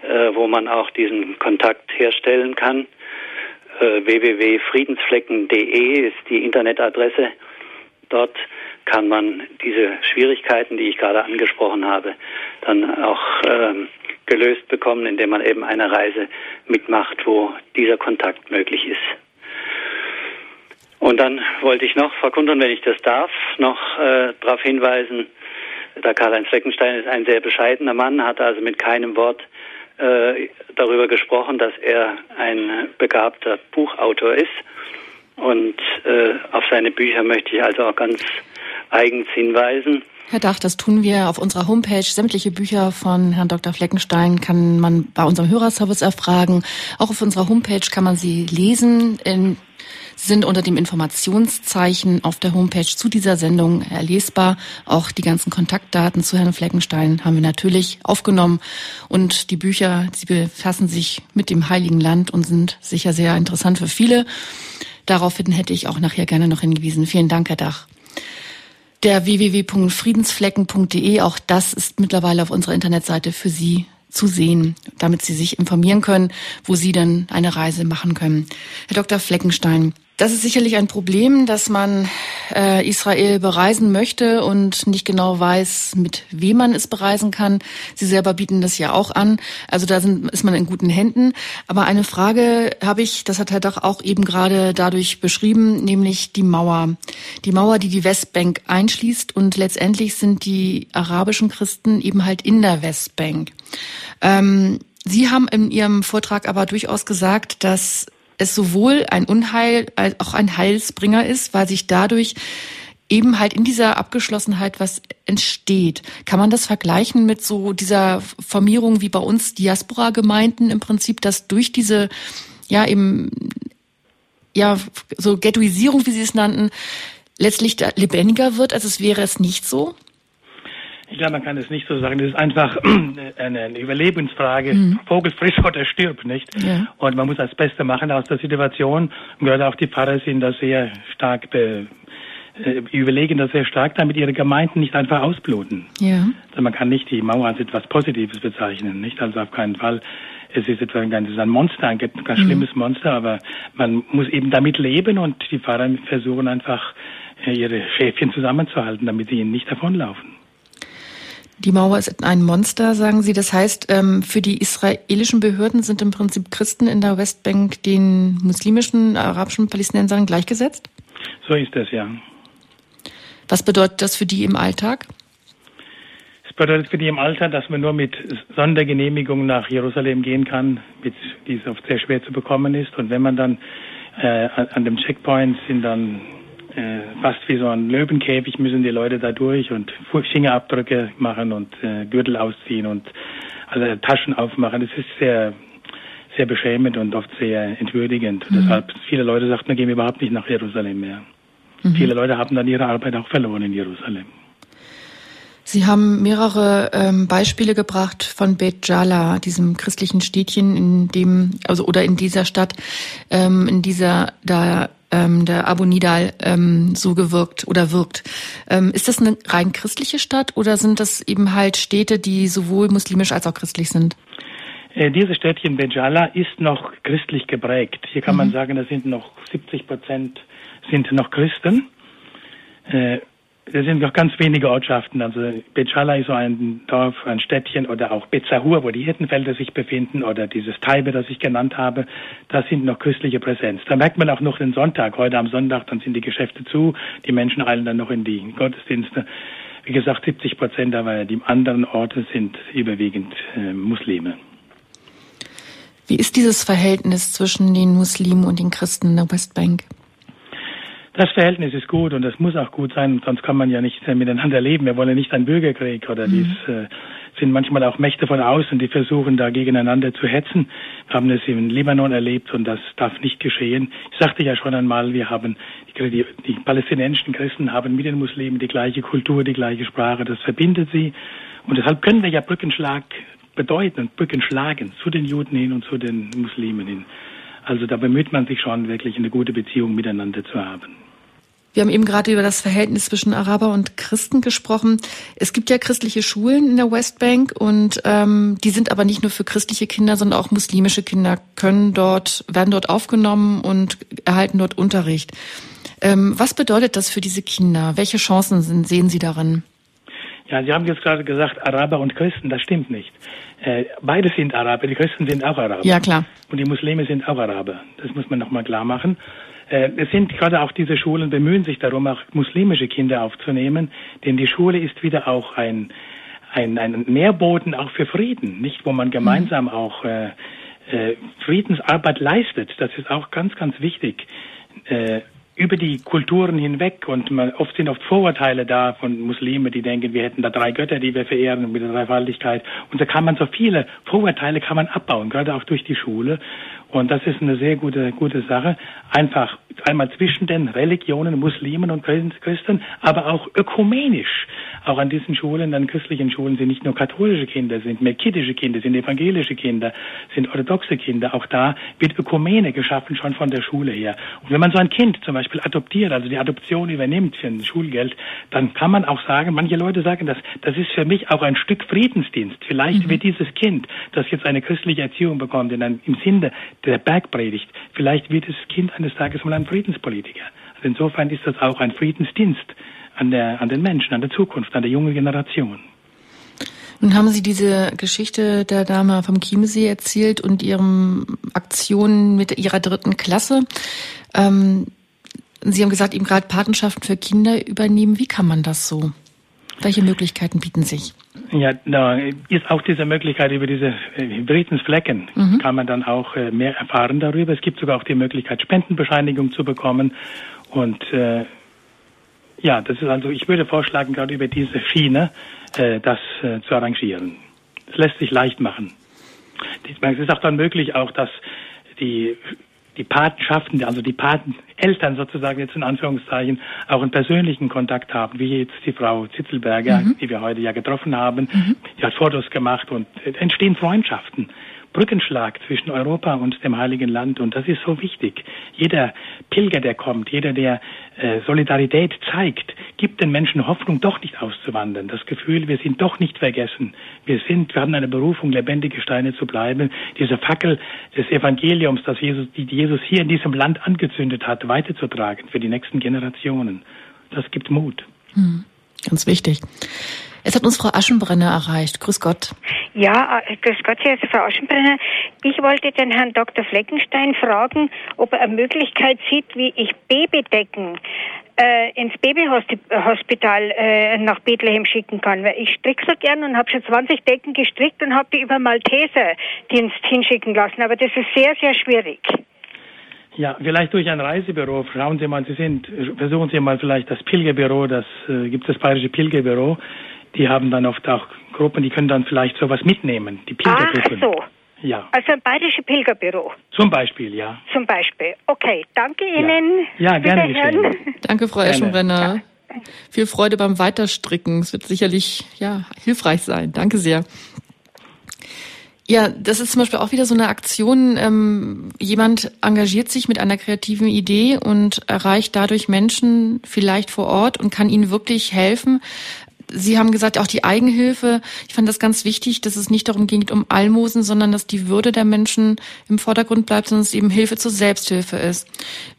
äh, wo man auch diesen Kontakt herstellen kann äh, www.friedensflecken.de ist die Internetadresse. Dort kann man diese Schwierigkeiten, die ich gerade angesprochen habe, dann auch ähm, gelöst bekommen, indem man eben eine Reise mitmacht, wo dieser Kontakt möglich ist. Und dann wollte ich noch, Frau Kundern, wenn ich das darf, noch äh, darauf hinweisen, der Karl-Heinz Fleckenstein ist ein sehr bescheidener Mann, hat also mit keinem Wort äh, darüber gesprochen, dass er ein begabter Buchautor ist. Und äh, auf seine Bücher möchte ich also auch ganz eigens hinweisen. Herr Dach, das tun wir auf unserer Homepage. Sämtliche Bücher von Herrn Dr. Fleckenstein kann man bei unserem Hörerservice erfragen. Auch auf unserer Homepage kann man sie lesen. In sind unter dem Informationszeichen auf der Homepage zu dieser Sendung erlesbar. Auch die ganzen Kontaktdaten zu Herrn Fleckenstein haben wir natürlich aufgenommen. Und die Bücher, sie befassen sich mit dem Heiligen Land und sind sicher sehr interessant für viele. Daraufhin hätte ich auch nachher gerne noch hingewiesen. Vielen Dank, Herr Dach. Der www.friedensflecken.de, auch das ist mittlerweile auf unserer Internetseite für Sie zu sehen, damit Sie sich informieren können, wo Sie dann eine Reise machen können. Herr Dr. Fleckenstein, das ist sicherlich ein Problem, dass man äh, Israel bereisen möchte und nicht genau weiß, mit wem man es bereisen kann. Sie selber bieten das ja auch an. Also da sind, ist man in guten Händen. Aber eine Frage habe ich, das hat Herr Dach auch eben gerade dadurch beschrieben, nämlich die Mauer. Die Mauer, die die Westbank einschließt und letztendlich sind die arabischen Christen eben halt in der Westbank. Ähm, Sie haben in Ihrem Vortrag aber durchaus gesagt, dass es sowohl ein Unheil als auch ein Heilsbringer ist, weil sich dadurch eben halt in dieser Abgeschlossenheit was entsteht. Kann man das vergleichen mit so dieser Formierung wie bei uns Diaspora-Gemeinden im Prinzip, dass durch diese, ja, eben, ja, so Ghettoisierung, wie Sie es nannten, letztlich lebendiger wird, als es wäre es nicht so? Ich glaube, man kann es nicht so sagen. Das ist einfach eine Überlebensfrage. Mhm. Vogel frisch oder stirbt, nicht? Ja. Und man muss das Beste machen aus der Situation. Und gerade auch die Pfarrer sind da sehr stark be äh, überlegen das sehr stark, damit ihre Gemeinden nicht einfach ausbluten. Ja. Also man kann nicht die Mauer als etwas Positives bezeichnen, nicht? Also auf keinen Fall. Es ist etwa ein, es ist ein Monster, ein ganz mhm. schlimmes Monster, aber man muss eben damit leben und die Pfarrer versuchen einfach, ihre Schäfchen zusammenzuhalten, damit sie ihnen nicht davonlaufen. Die Mauer ist ein Monster, sagen Sie. Das heißt, ähm, für die israelischen Behörden sind im Prinzip Christen in der Westbank den muslimischen, arabischen Palästinensern gleichgesetzt? So ist es, ja. Was bedeutet das für die im Alltag? Es bedeutet für die im Alltag, dass man nur mit Sondergenehmigung nach Jerusalem gehen kann, die es oft sehr schwer zu bekommen ist. Und wenn man dann äh, an dem Checkpoint sind dann äh, fast wie so ein Löwenkäfig müssen die Leute da durch und Fingerabdrücke machen und äh, Gürtel ausziehen und also Taschen aufmachen. Das ist sehr sehr beschämend und oft sehr entwürdigend. Mhm. Deshalb viele Leute sagten, wir gehen überhaupt nicht nach Jerusalem mehr. Mhm. Viele Leute haben dann ihre Arbeit auch verloren in Jerusalem. Sie haben mehrere ähm, Beispiele gebracht von Bet Jala, diesem christlichen Städtchen, in dem, also oder in dieser Stadt, ähm, in dieser da ähm, der Abu Nidal ähm, so gewirkt oder wirkt. Ähm, ist das eine rein christliche Stadt oder sind das eben halt Städte, die sowohl muslimisch als auch christlich sind? Äh, dieses Städtchen Bejala ist noch christlich geprägt. Hier kann mhm. man sagen, da sind noch 70 Prozent sind noch Christen. Äh, es sind noch ganz wenige Ortschaften. Also Bechala ist so ein Dorf, ein Städtchen oder auch Bezahur, wo die Hirtenfelder sich befinden oder dieses Taibe, das ich genannt habe. Da sind noch christliche Präsenz. Da merkt man auch noch den Sonntag. Heute am Sonntag, dann sind die Geschäfte zu. Die Menschen eilen dann noch in die Gottesdienste. Wie gesagt, 70 Prozent, aber die anderen Orte sind überwiegend äh, Muslime. Wie ist dieses Verhältnis zwischen den Muslimen und den Christen in der Westbank? Das Verhältnis ist gut und das muss auch gut sein, sonst kann man ja nicht miteinander leben. Wir wollen nicht einen Bürgerkrieg oder mhm. dies äh, sind manchmal auch Mächte von außen, die versuchen da gegeneinander zu hetzen. Wir haben es im Libanon erlebt und das darf nicht geschehen. Ich sagte ja schon einmal, wir haben die, die, die palästinensischen Christen haben mit den Muslimen die gleiche Kultur, die gleiche Sprache. Das verbindet sie und deshalb können wir ja Brückenschlag bedeuten und Brücken schlagen zu den Juden hin und zu den Muslimen hin. Also da bemüht man sich schon wirklich eine gute Beziehung miteinander zu haben. Wir haben eben gerade über das Verhältnis zwischen Araber und Christen gesprochen. Es gibt ja christliche Schulen in der Westbank und ähm, die sind aber nicht nur für christliche Kinder, sondern auch muslimische Kinder können dort, werden dort aufgenommen und erhalten dort Unterricht. Ähm, was bedeutet das für diese Kinder? Welche Chancen sind, sehen Sie darin? Ja, Sie haben jetzt gerade gesagt, Araber und Christen, das stimmt nicht. Äh, beide sind Araber, die Christen sind auch Araber. Ja, klar. Und die Muslime sind auch Araber. Das muss man nochmal klar machen. Äh, es sind gerade auch diese Schulen bemühen sich darum, auch muslimische Kinder aufzunehmen, denn die Schule ist wieder auch ein, ein, ein Nährboden auch für Frieden, nicht, wo man gemeinsam mhm. auch äh, äh, Friedensarbeit leistet. Das ist auch ganz, ganz wichtig. Äh, über die Kulturen hinweg und man, oft sind oft Vorurteile da von Muslimen, die denken, wir hätten da drei Götter, die wir verehren mit der Dreifaltigkeit. Und da kann man so viele Vorurteile kann man abbauen, gerade auch durch die Schule. Und das ist eine sehr gute, gute Sache. Einfach einmal zwischen den Religionen, Muslimen und Christen, aber auch ökumenisch. Auch an diesen Schulen, an christlichen Schulen sind nicht nur katholische Kinder, sind melkitische Kinder, sind evangelische Kinder, sind orthodoxe Kinder. Auch da wird Ökumene geschaffen, schon von der Schule her. Und wenn man so ein Kind zum Beispiel adoptiert, also die Adoption übernimmt für ein Schulgeld, dann kann man auch sagen, manche Leute sagen, das, das ist für mich auch ein Stück Friedensdienst. Vielleicht mhm. wird dieses Kind, das jetzt eine christliche Erziehung bekommt, in einem, im Sinne der Bergpredigt, vielleicht wird das Kind eines Tages mal ein Friedenspolitiker. Also insofern ist das auch ein Friedensdienst an, der, an den Menschen, an der Zukunft, an der jungen Generation. Nun haben Sie diese Geschichte der Dame vom Chiemsee erzählt und Ihren Aktionen mit Ihrer dritten Klasse. Ähm, Sie haben gesagt, eben gerade Patenschaften für Kinder übernehmen. Wie kann man das so? Welche Möglichkeiten bieten sich? Ja, da ist auch diese Möglichkeit über diese äh, Hybridenflecken mhm. kann man dann auch äh, mehr erfahren darüber. Es gibt sogar auch die Möglichkeit, Spendenbescheinigung zu bekommen. Und äh, ja, das ist also, ich würde vorschlagen, gerade über diese Schiene äh, das äh, zu arrangieren. Es lässt sich leicht machen. Es ist auch dann möglich, auch dass die die Patenschaften, also die Pateneltern sozusagen jetzt in Anführungszeichen, auch einen persönlichen Kontakt haben, wie jetzt die Frau Zitzelberger, mhm. die wir heute ja getroffen haben. Mhm. Die hat Fotos gemacht und entstehen Freundschaften. Brückenschlag zwischen Europa und dem Heiligen Land. Und das ist so wichtig. Jeder Pilger, der kommt, jeder, der äh, Solidarität zeigt, gibt den Menschen Hoffnung, doch nicht auszuwandern. Das Gefühl, wir sind doch nicht vergessen. Wir sind, wir haben eine Berufung, lebendige Steine zu bleiben. Diese Fackel des Evangeliums, das Jesus, die Jesus hier in diesem Land angezündet hat, weiterzutragen für die nächsten Generationen. Das gibt Mut. Hm, ganz wichtig. Es hat uns Frau Aschenbrenner erreicht. Grüß Gott. Ja, äh, grüß Gott, ist Frau Aschenbrenner. Ich wollte den Herrn Dr. Fleckenstein fragen, ob er eine Möglichkeit sieht, wie ich Babydecken äh, ins Babyhospital äh, nach Bethlehem schicken kann. Weil ich stricke so gern und habe schon 20 Decken gestrickt und habe die über Malteser-Dienst hinschicken lassen. Aber das ist sehr, sehr schwierig. Ja, vielleicht durch ein Reisebüro. Schauen Sie mal, Sie sind, versuchen Sie mal vielleicht das Pilgerbüro, das äh, gibt es das Bayerische Pilgerbüro die haben dann oft auch Gruppen, die können dann vielleicht sowas mitnehmen, die Pilgergruppen. Ach so. Ja. Also ein bayerische Pilgerbüro. Zum Beispiel, ja. Zum Beispiel. Okay, danke Ihnen. Ja, ja gerne geschehen. Danke, Frau Eschenbrenner. Ja. Viel Freude beim Weiterstricken. Es wird sicherlich ja hilfreich sein. Danke sehr. Ja, das ist zum Beispiel auch wieder so eine Aktion. Ähm, jemand engagiert sich mit einer kreativen Idee und erreicht dadurch Menschen vielleicht vor Ort und kann ihnen wirklich helfen, Sie haben gesagt, auch die Eigenhilfe. Ich fand das ganz wichtig, dass es nicht darum geht, um Almosen, sondern dass die Würde der Menschen im Vordergrund bleibt, sondern es eben Hilfe zur Selbsthilfe ist.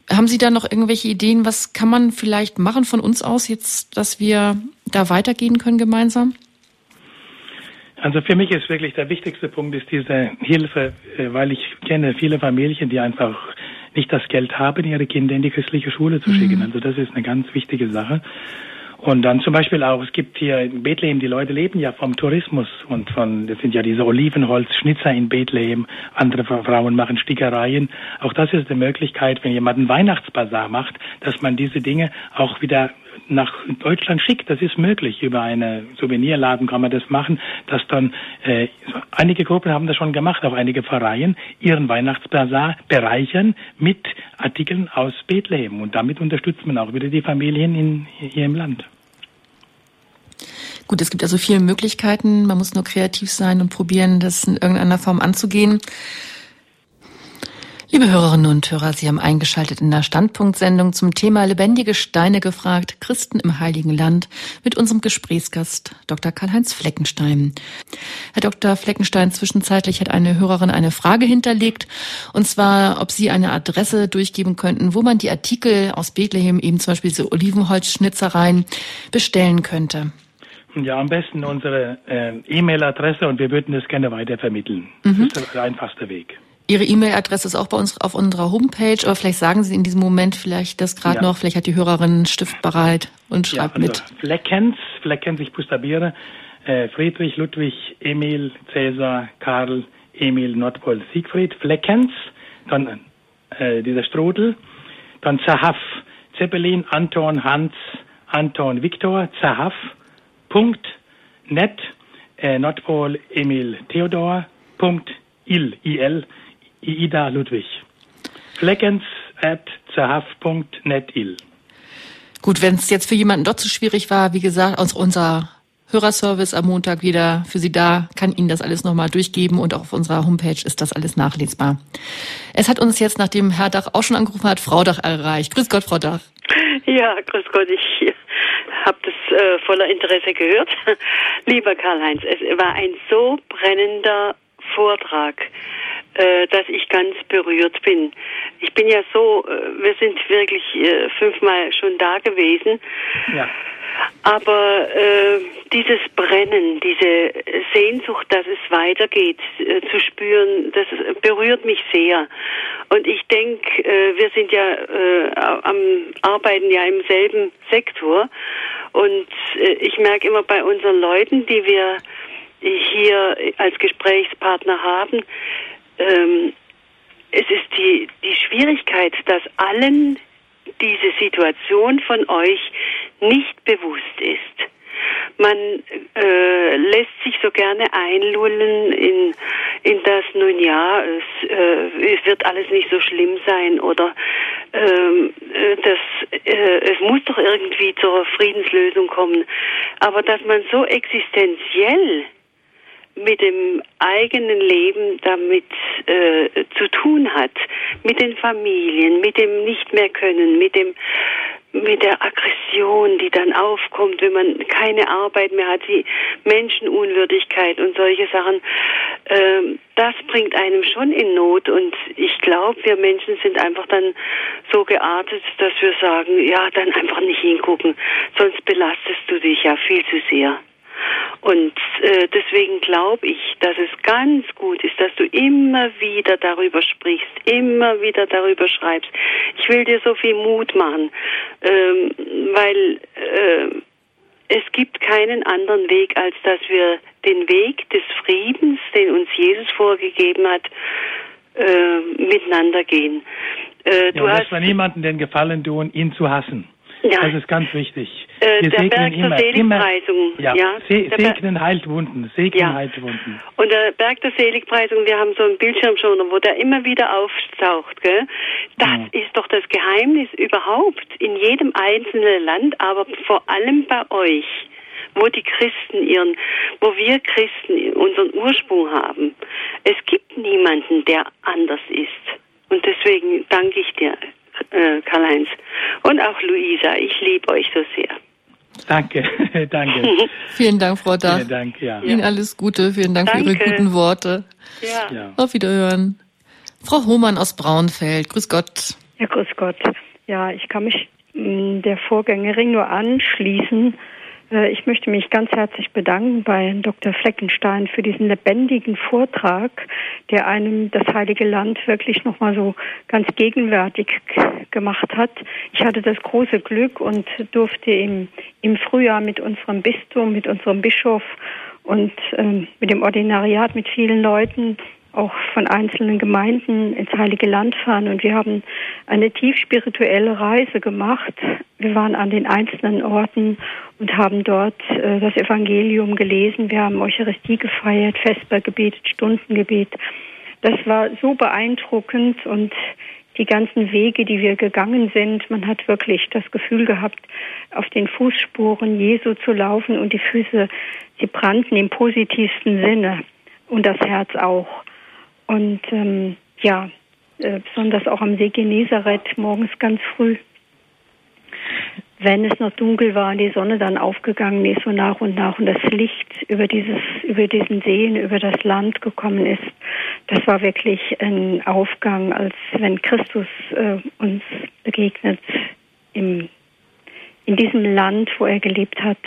Haben Sie da noch irgendwelche Ideen? Was kann man vielleicht machen von uns aus jetzt, dass wir da weitergehen können gemeinsam? Also für mich ist wirklich der wichtigste Punkt ist diese Hilfe, äh, weil ich kenne viele Familien, die einfach nicht das Geld haben, ihre Kinder in die christliche Schule zu schicken. Mhm. Also das ist eine ganz wichtige Sache. Und dann zum Beispiel auch, es gibt hier in Bethlehem, die Leute leben ja vom Tourismus und von, das sind ja diese Olivenholzschnitzer in Bethlehem, andere Frauen machen Stickereien. Auch das ist eine Möglichkeit, wenn jemand einen Weihnachtsbazar macht, dass man diese Dinge auch wieder nach Deutschland schickt. Das ist möglich. Über eine Souvenirladen kann man das machen, dass dann äh, einige Gruppen haben das schon gemacht, auch einige Vereine ihren Weihnachtsbasar bereichern mit Artikeln aus Bethlehem und damit unterstützt man auch wieder die Familien in, hier im Land. Gut, es gibt also viele Möglichkeiten. Man muss nur kreativ sein und probieren, das in irgendeiner Form anzugehen. Liebe Hörerinnen und Hörer, Sie haben eingeschaltet in der Standpunktsendung zum Thema lebendige Steine gefragt, Christen im Heiligen Land mit unserem Gesprächsgast Dr. Karl-Heinz Fleckenstein. Herr Dr. Fleckenstein, zwischenzeitlich hat eine Hörerin eine Frage hinterlegt, und zwar, ob Sie eine Adresse durchgeben könnten, wo man die Artikel aus Bethlehem, eben zum Beispiel diese Olivenholzschnitzereien, bestellen könnte. Ja, am besten unsere äh, E-Mail-Adresse und wir würden das gerne weitervermitteln. Mhm. Das ist der einfachste Weg. Ihre E-Mail-Adresse ist auch bei uns auf unserer Homepage, aber vielleicht sagen Sie in diesem Moment vielleicht das gerade ja. noch, vielleicht hat die Hörerin einen Stift bereit und schreibt ja, also mit. Fleckens, Fleckens, ich buchstabiere, äh, Friedrich, Ludwig, Emil, Cäsar, Karl, Emil, Nordpol, Siegfried, Fleckens, dann äh, dieser Strudel, dann Zahaf, Zeppelin, Anton, Hans, Anton, Viktor, Zahaf, Punkt, net, äh, Nordpol, Emil, Theodor, Punkt, il, il, Ida Ludwig. Fleckens at zerhaft.net il. Gut, wenn es jetzt für jemanden dort zu schwierig war, wie gesagt, unser Hörerservice am Montag wieder für Sie da, kann Ihnen das alles nochmal durchgeben und auch auf unserer Homepage ist das alles nachlesbar. Es hat uns jetzt, nachdem Herr Dach auch schon angerufen hat, Frau Dach erreicht. Grüß Gott, Frau Dach. Ja, grüß Gott, ich habe das äh, voller Interesse gehört. Lieber Karl-Heinz, es war ein so brennender Vortrag, äh, dass ich ganz berührt bin. Ich bin ja so, äh, wir sind wirklich äh, fünfmal schon da gewesen. Ja. Aber äh, dieses Brennen, diese Sehnsucht, dass es weitergeht, äh, zu spüren, das berührt mich sehr. Und ich denke, äh, wir sind ja äh, am Arbeiten ja im selben Sektor. Und äh, ich merke immer bei unseren Leuten, die wir hier als Gesprächspartner haben, ähm, es ist die, die Schwierigkeit, dass allen diese Situation von euch nicht bewusst ist. Man äh, lässt sich so gerne einlullen in, in das, nun ja, es, äh, es wird alles nicht so schlimm sein oder ähm, äh, das, äh, es muss doch irgendwie zur Friedenslösung kommen. Aber dass man so existenziell mit dem eigenen Leben damit äh, zu tun hat, mit den Familien, mit dem nicht mehr können, mit dem mit der Aggression, die dann aufkommt, wenn man keine Arbeit mehr hat, die Menschenunwürdigkeit und solche Sachen, ähm, das bringt einem schon in Not. Und ich glaube, wir Menschen sind einfach dann so geartet, dass wir sagen, ja, dann einfach nicht hingucken, sonst belastest du dich ja viel zu sehr. Und äh, deswegen glaube ich, dass es ganz gut ist, dass du immer wieder darüber sprichst, immer wieder darüber schreibst. Ich will dir so viel Mut machen, ähm, weil äh, es gibt keinen anderen Weg, als dass wir den Weg des Friedens, den uns Jesus vorgegeben hat, äh, miteinander gehen. Äh, du ja, hast niemanden den Gefallen tun, ihn zu hassen. Ja. Das ist ganz wichtig. Äh, der Berg der Seligpreisung. Immer, ja, ja Se segnen heilt Wunden. Segnen ja. heilt Wunden. Und der Berg der Seligpreisung, wir haben so einen Bildschirmschoner, wo der immer wieder auftaucht. Gell? Das ja. ist doch das Geheimnis überhaupt in jedem einzelnen Land, aber vor allem bei euch wo die Christen ihren, wo wir Christen unseren Ursprung haben. Es gibt niemanden, der anders ist. Und deswegen danke ich dir äh, Karl-Heinz. Und auch Luisa, ich liebe euch so sehr. Danke, danke. Vielen Dank, Frau Dach. Vielen Dank, ja. Ihnen alles Gute, vielen Dank danke. für Ihre guten Worte. Ja. ja. Auf Wiederhören. Frau Hohmann aus Braunfeld, grüß Gott. Ja, grüß Gott. Ja, ich kann mich mm, der Vorgängerin nur anschließen. Äh, ich möchte mich ganz herzlich bedanken bei Dr. Fleckenstein für diesen lebendigen Vortrag, der einem das Heilige Land wirklich nochmal so ganz gegenwärtig gemacht hat. Ich hatte das große Glück und durfte im, im Frühjahr mit unserem Bistum, mit unserem Bischof und ähm, mit dem Ordinariat, mit vielen Leuten auch von einzelnen Gemeinden ins Heilige Land fahren. Und wir haben eine tief spirituelle Reise gemacht. Wir waren an den einzelnen Orten und haben dort äh, das Evangelium gelesen. Wir haben Eucharistie gefeiert, Vesper gebetet, Stundengebet. Das war so beeindruckend und die ganzen Wege, die wir gegangen sind, man hat wirklich das Gefühl gehabt, auf den Fußspuren Jesu zu laufen und die Füße, sie brannten im positivsten Sinne und das Herz auch. Und ähm, ja, äh, besonders auch am See Genezareth morgens ganz früh, wenn es noch dunkel war und die Sonne dann aufgegangen ist, so nach und nach und das Licht über dieses, über diesen Seen, über das Land gekommen ist, das war wirklich ein Aufgang, als wenn Christus äh, uns begegnet im in diesem Land, wo er gelebt hat.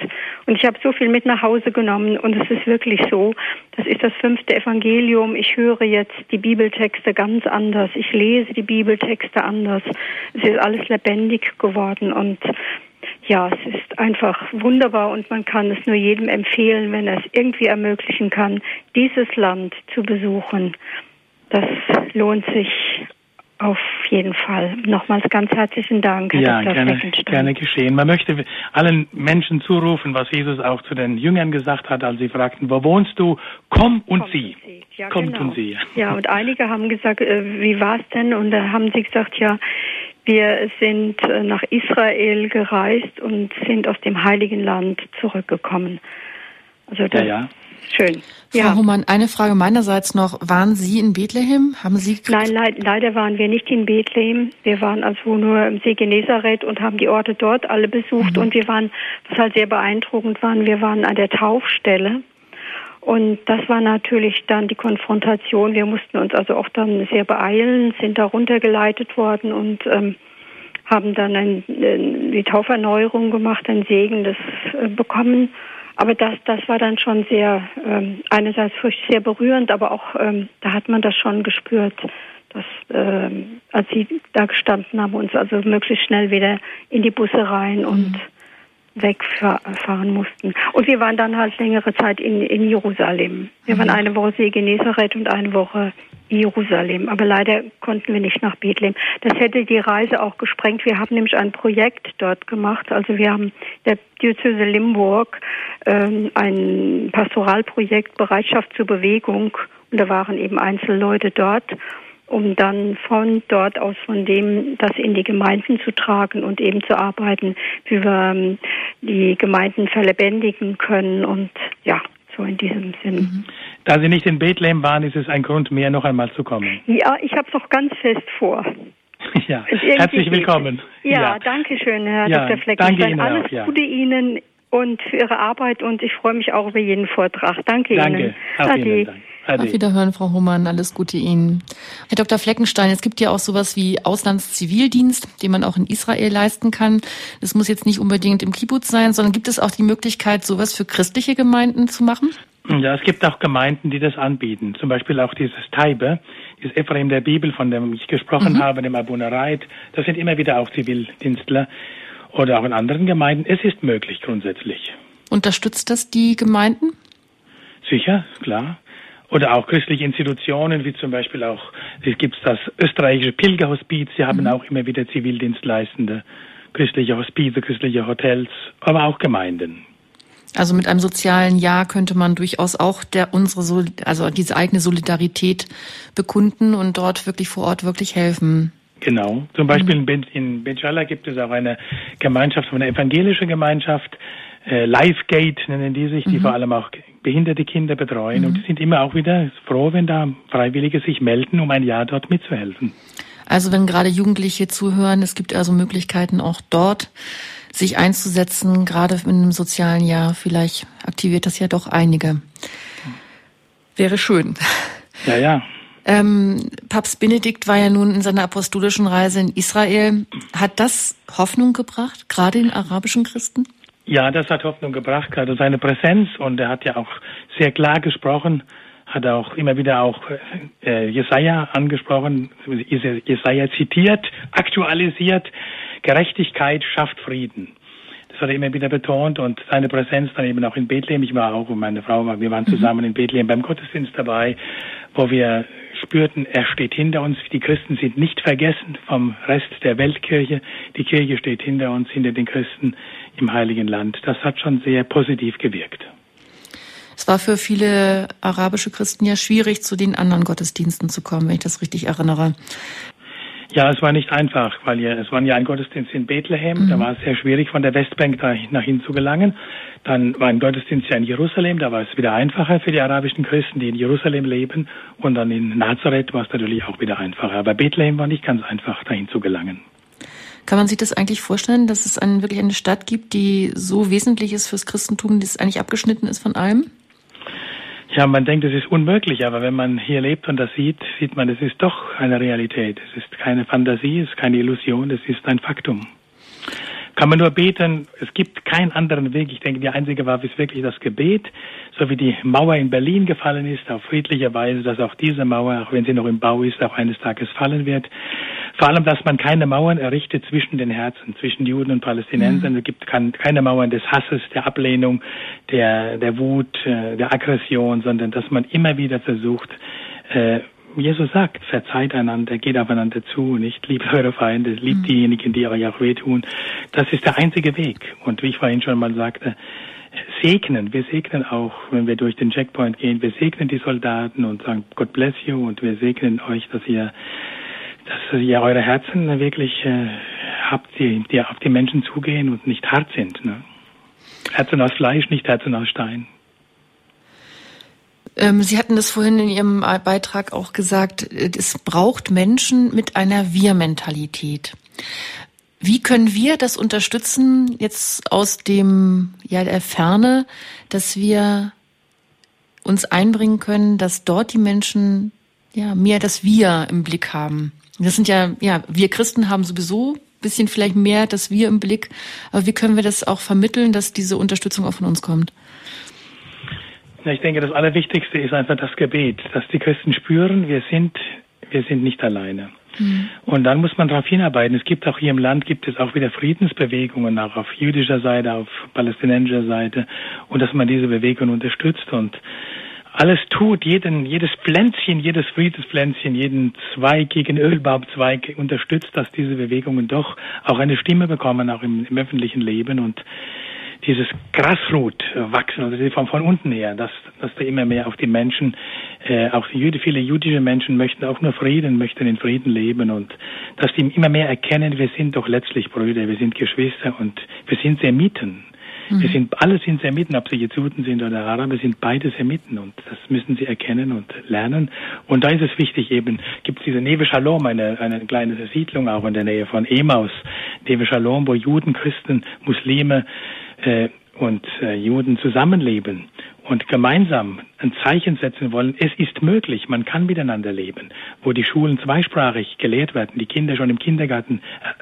Und ich habe so viel mit nach Hause genommen und es ist wirklich so, das ist das fünfte Evangelium. Ich höre jetzt die Bibeltexte ganz anders. Ich lese die Bibeltexte anders. Es ist alles lebendig geworden und ja, es ist einfach wunderbar und man kann es nur jedem empfehlen, wenn er es irgendwie ermöglichen kann, dieses Land zu besuchen. Das lohnt sich Auf jeden Fall. Nochmals ganz herzlichen Dank, Herr ja, Dr. Gerne, gerne geschehen. Man möchte allen Menschen zurufen, was Jesus auch zu den Jüngern gesagt hat, als sie fragten, wo wohnst du? Komm und Kommt sieh. Und. Ja, Kommt genau. und sieh. Ja, und einige haben gesagt, äh, wie war es denn? Und da haben sie gesagt, ja, wir sind äh, nach Israel gereist und sind aus dem Heiligen Land zurückgekommen. Also das, ja, ja. Schön. Frau ja. Humann, eine Frage meinerseits noch. Waren Sie in Bethlehem? Haben Sie Nein, leid, leider waren wir nicht in Bethlehem. Wir waren also nur im See Genezareth und haben die Orte dort alle besucht. Mhm. Und wir waren, was halt sehr beeindruckend war, wir waren an der Taufstelle. Und das war natürlich dann die Konfrontation. Wir mussten uns also auch dann sehr beeilen, sind da runtergeleitet worden und ähm, haben dann ein, äh, die Tauferneuerung gemacht, ein Segen das äh, bekommen. Aber das, das war dann schon sehr, ähm, einerseits sehr berührend, aber auch, ähm, da hat man das schon gespürt, dass, ähm, als sie da gestanden haben, uns also möglichst schnell wieder in die Busse rein und mhm wegfahren mussten. Und wir waren dann halt längere Zeit in, in Jerusalem. Wir mhm. waren eine Woche See Genezareth und eine Woche Jerusalem. Aber leider konnten wir nicht nach Bethlehem. Das hätte die Reise auch gesprengt. Wir haben nämlich ein Projekt dort gemacht. Also wir haben der Diözese Limburg ähm, ein Pastoralprojekt Bereitschaft zur Bewegung. Und da waren eben Einzelleute dort um dann von dort aus von dem das in die Gemeinden zu tragen und eben zu arbeiten, wie wir ähm, die Gemeinden verlebendigen können und ja, so in diesem Sinn. Mhm. Da Sie nicht in Bethlehem waren, ist es ein Grund mehr, noch einmal zu kommen. Ja, ich habe es auch ganz fest vor. Ja, herzlich willkommen. Ja, ja, danke schön, Herr ja, Dr. Fleckenstein. Danke Ihnen Alles auch, ja. Gute Ihnen und für Ihre Arbeit und ich freue mich auch über jeden Vortrag. Danke, danke. Ihnen. Auf Ihnen Dank. Ade. Auf Wiederhören, Frau Humann. Alles Gute Ihnen. Herr Dr. Fleckenstein, es gibt ja auch sowas wie Auslandszivildienst, den man auch in Israel leisten kann. Das muss jetzt nicht unbedingt im Kibbutz sein, sondern gibt es auch die Möglichkeit, sowas für christliche Gemeinden zu machen? Ja, es gibt auch Gemeinden, die das anbieten. Zum Beispiel auch dieses Taibe, dieses Ephraim der Bibel, von dem ich gesprochen mhm. habe, dem Abunereit. Das sind immer wieder auch Zivildienstler oder auch in anderen Gemeinden. Es ist möglich grundsätzlich. Unterstützt das die Gemeinden? Sicher, klar oder auch christliche Institutionen, wie zum Beispiel auch, es gibt das österreichische Pilgerhospiz, sie haben mhm. auch immer wieder Zivildienstleistende, christliche Hospize, christliche Hotels, aber auch Gemeinden. Also mit einem sozialen Ja könnte man durchaus auch der unsere also diese eigene Solidarität bekunden und dort wirklich vor Ort wirklich helfen. Genau. Zum Beispiel mhm. in Benjala gibt es auch eine Gemeinschaft, eine evangelische Gemeinschaft, äh, Lifegate nennen die sich, die mhm. vor allem auch behinderte Kinder betreuen. Mhm. Und die sind immer auch wieder froh, wenn da Freiwillige sich melden, um ein Jahr dort mitzuhelfen. Also wenn gerade Jugendliche zuhören, es gibt also Möglichkeiten auch dort sich einzusetzen, gerade in einem sozialen Jahr. Vielleicht aktiviert das ja doch einige. Wäre schön. Ja, ja. Ähm, Papst Benedikt war ja nun in seiner apostolischen Reise in Israel. Hat das Hoffnung gebracht, gerade den arabischen Christen? Ja, das hat Hoffnung gebracht, gerade seine Präsenz und er hat ja auch sehr klar gesprochen, hat auch immer wieder auch äh, Jesaja angesprochen, Jesaja zitiert, aktualisiert, Gerechtigkeit schafft Frieden. Das hat er immer wieder betont und seine Präsenz dann eben auch in Bethlehem. Ich war auch und meine Frau war, wir waren zusammen mhm. in Bethlehem beim Gottesdienst dabei, wo wir spürten, er steht hinter uns. Die Christen sind nicht vergessen vom Rest der Weltkirche. Die Kirche steht hinter uns, hinter den Christen im Heiligen Land. Das hat schon sehr positiv gewirkt. Es war für viele arabische Christen ja schwierig, zu den anderen Gottesdiensten zu kommen, wenn ich das richtig erinnere. Ja, es war nicht einfach, weil ja, es war ja ein Gottesdienst in Bethlehem. Mhm. Da war es sehr schwierig, von der Westbank da nach hin zu gelangen. Dann war ein Gottesdienst ja in Jerusalem. Da war es wieder einfacher für die arabischen Christen, die in Jerusalem leben. Und dann in Nazareth war es natürlich auch wieder einfacher. Aber Bethlehem war nicht ganz einfach, dahin zu gelangen. Kann man sich das eigentlich vorstellen, dass es ein, wirklich eine Stadt gibt, die so wesentlich ist fürs Christentum, dass es eigentlich abgeschnitten ist von allem? Ja, man denkt, es ist unmöglich, aber wenn man hier lebt und das sieht, sieht man, es ist doch eine Realität. Es ist keine Fantasie, es ist keine Illusion, es ist ein Faktum kann man nur beten. Es gibt keinen anderen Weg. Ich denke, die einzige Waffe ist wirklich das Gebet. So wie die Mauer in Berlin gefallen ist, auf friedliche Weise, dass auch diese Mauer, auch wenn sie noch im Bau ist, auch eines Tages fallen wird. Vor allem, dass man keine Mauern errichtet zwischen den Herzen, zwischen Juden und Palästinensern. Mhm. Es gibt keine Mauern des Hasses, der Ablehnung, der, der Wut, äh, der Aggression, sondern dass man immer wieder versucht, äh, Jesus sagt, verzeiht einander, geht aufeinander zu, nicht liebt eure Feinde, liebt mhm. diejenigen, die euch auch wehtun. Das ist der einzige Weg. Und wie ich vorhin schon mal sagte, segnen. Wir segnen auch, wenn wir durch den Checkpoint gehen, wir segnen die Soldaten und sagen, God bless you und wir segnen euch, dass ihr, dass ihr eure Herzen wirklich äh, habt, die, die auf die Menschen zugehen und nicht hart sind. Ne? Herzen aus Fleisch, nicht Herzen aus Stein. Ähm, Sie hatten das vorhin in Ihrem Beitrag auch gesagt, es braucht Menschen mit einer Wir-Mentalität. Wie können wir das unterstützen jetzt aus dem, ja, der Ferne, dass wir uns einbringen können, dass dort die Menschen, ja, mehr das Wir im Blick haben? Das sind ja, ja, wir Christen haben sowieso bisschen vielleicht mehr das Wir im Blick. Aber wie können wir das auch vermitteln, dass diese Unterstützung auch von uns kommt? Ich denke, das Allerwichtigste ist einfach das Gebet, dass die Christen spüren, wir sind, wir sind nicht alleine. Mhm. Und dann muss man darauf hinarbeiten. Es gibt auch hier im Land, gibt es auch wieder Friedensbewegungen, auch auf jüdischer Seite, auf palästinensischer Seite, und dass man diese Bewegung unterstützt und alles tut, jeden, jedes Pflänzchen, jedes Friedenspflänzchen, jeden zweigigen Ölbaumzweig unterstützt, dass diese Bewegungen doch auch eine Stimme bekommen, auch im, im öffentlichen Leben und dieses Grasrot wachsen, also von, von unten her, dass, dass da immer mehr auf die Menschen, äh, auch die Jüde, viele jüdische Menschen möchten auch nur Frieden, möchten in Frieden leben und dass die immer mehr erkennen, wir sind doch letztlich Brüder, wir sind Geschwister und wir sind Semiten. Mhm. Wir sind, alle sind Semiten, ob sie jetzt Juden sind oder Araber, sind beide Semiten und das müssen sie erkennen und lernen. Und da ist es wichtig eben, gibt es diese Neve Shalom, eine, eine kleine Siedlung auch in der Nähe von Emaus, Neve Shalom, wo Juden, Christen, Muslime, äh, und äh, Juden zusammenleben und gemeinsam ein Zeichen setzen wollen, es ist möglich, man kann miteinander leben, wo die Schulen zweisprachig gelehrt werden, die Kinder schon im Kindergarten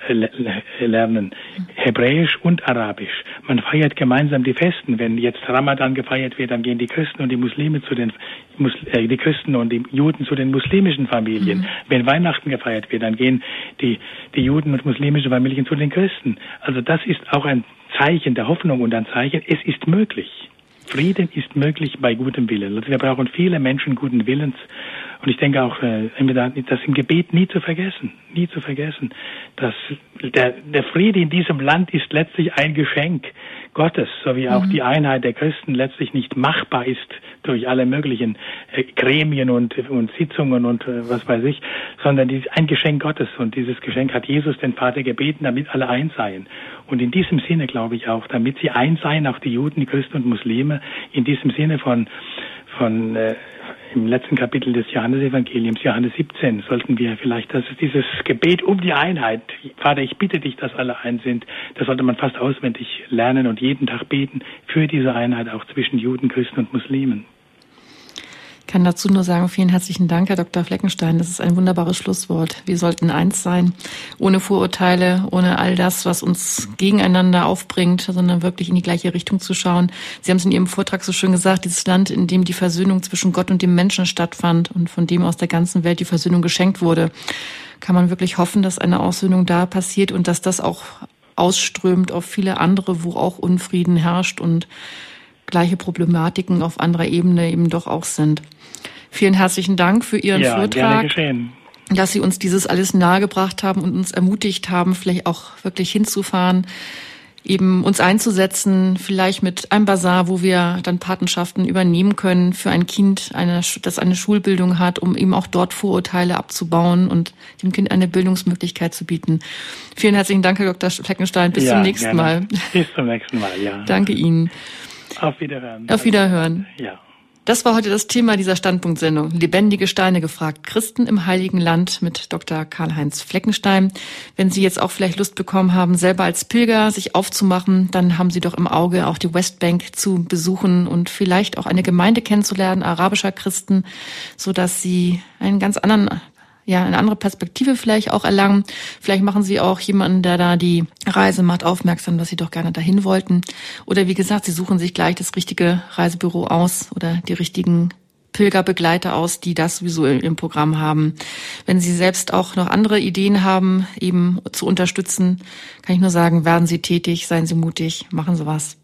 äh, lernen, Hebräisch und Arabisch. Man feiert gemeinsam die Festen. Wenn jetzt Ramadan gefeiert wird, dann gehen die Christen und die Muslime zu den äh, die Christen und die Juden zu den muslimischen Familien. Mhm. Wenn Weihnachten gefeiert wird, dann gehen die, die Juden und muslimische Familien zu den Christen. Also das ist auch ein Zeichen der Hoffnung und ein Zeichen, es ist möglich. Frieden ist möglich bei gutem Willen. Also wir brauchen viele Menschen guten Willens. Und ich denke auch, äh, das im Gebet nie zu vergessen, nie zu vergessen, dass der, der Friede in diesem Land ist letztlich ein Geschenk Gottes, so wie auch mhm. die Einheit der Christen letztlich nicht machbar ist durch alle möglichen äh, Gremien und, und Sitzungen und äh, was weiß ich, sondern die, ein Geschenk Gottes. Und dieses Geschenk hat Jesus den Vater gebeten, damit alle eins seien. Und in diesem Sinne glaube ich auch, damit sie eins seien, auch die Juden, die Christen und Muslime, in diesem Sinne von, von äh, im letzten Kapitel des Johannesevangeliums, Johannes 17, sollten wir vielleicht, das ist dieses Gebet um die Einheit. Vater, ich bitte dich, dass alle eins sind. Das sollte man fast auswendig lernen und jeden Tag beten für diese Einheit auch zwischen Juden, Christen und Muslimen kann dazu nur sagen, vielen herzlichen Dank, Herr Dr. Fleckenstein. Das ist ein wunderbares Schlusswort. Wir sollten eins sein, ohne Vorurteile, ohne all das, was uns gegeneinander aufbringt, sondern wirklich in die gleiche Richtung zu schauen. Sie haben es in Ihrem Vortrag so schön gesagt, dieses Land, in dem die Versöhnung zwischen Gott und dem Menschen stattfand und von dem aus der ganzen Welt die Versöhnung geschenkt wurde. Kann man wirklich hoffen, dass eine Aussöhnung da passiert und dass das auch ausströmt auf viele andere, wo auch Unfrieden herrscht und gleiche Problematiken auf anderer Ebene eben doch auch sind. Vielen herzlichen Dank für Ihren ja, Vortrag. Dass Sie uns dieses alles nahegebracht haben und uns ermutigt haben, vielleicht auch wirklich hinzufahren, eben uns einzusetzen, vielleicht mit einem Bazar, wo wir dann Patenschaften übernehmen können für ein Kind, eine, das eine Schulbildung hat, um eben auch dort Vorurteile abzubauen und dem Kind eine Bildungsmöglichkeit zu bieten. Vielen herzlichen Dank, Herr Dr. Fleckenstein. Bis ja, zum nächsten gerne. Mal. Bis zum nächsten Mal, ja. Danke Ihnen. Auf Wiederhören. Auf Wiederhören. Ja. Das war heute das Thema dieser Standpunktsendung. Lebendige Steine gefragt. Christen im Heiligen Land mit Dr. Karl-Heinz Fleckenstein. Wenn Sie jetzt auch vielleicht Lust bekommen haben, selber als Pilger sich aufzumachen, dann haben Sie doch im Auge auch die Westbank zu besuchen und vielleicht auch eine Gemeinde kennenzulernen, arabischer Christen, so dass Sie einen ganz anderen ja, eine andere Perspektive vielleicht auch erlangen. Vielleicht machen Sie auch jemanden, der da die Reise macht, aufmerksam, dass Sie doch gerne dahin wollten. Oder wie gesagt, Sie suchen sich gleich das richtige Reisebüro aus oder die richtigen Pilgerbegleiter aus, die das sowieso im Programm haben. Wenn Sie selbst auch noch andere Ideen haben, eben zu unterstützen, kann ich nur sagen, werden Sie tätig, seien Sie mutig, machen Sie was.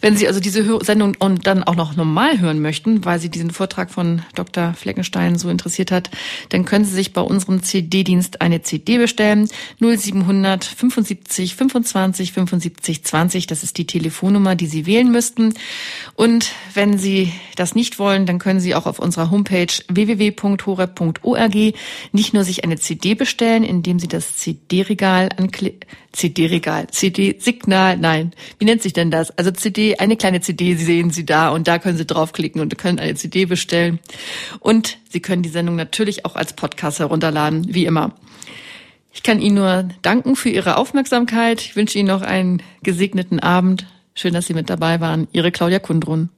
Wenn Sie also diese Sendung und dann auch noch normal hören möchten, weil Sie diesen Vortrag von Dr. Fleckenstein so interessiert hat, dann können Sie sich bei unserem CD-Dienst eine CD bestellen. 0700 75 25 75 20. Das ist die Telefonnummer, die Sie wählen müssten. Und wenn Sie das nicht wollen, dann können Sie auch auf unserer Homepage www.horeb.org nicht nur sich eine CD bestellen, indem Sie das CD-Regal anklicken, CD-Regal, CD-Signal, nein, wie nennt sich denn das? Also CD, eine kleine CD sehen Sie da und da können Sie draufklicken und können eine CD bestellen. Und Sie können die Sendung natürlich auch als Podcast herunterladen, wie immer. Ich kann Ihnen nur danken für Ihre Aufmerksamkeit. Ich wünsche Ihnen noch einen gesegneten Abend. Schön, dass Sie mit dabei waren. Ihre Claudia Kundrun.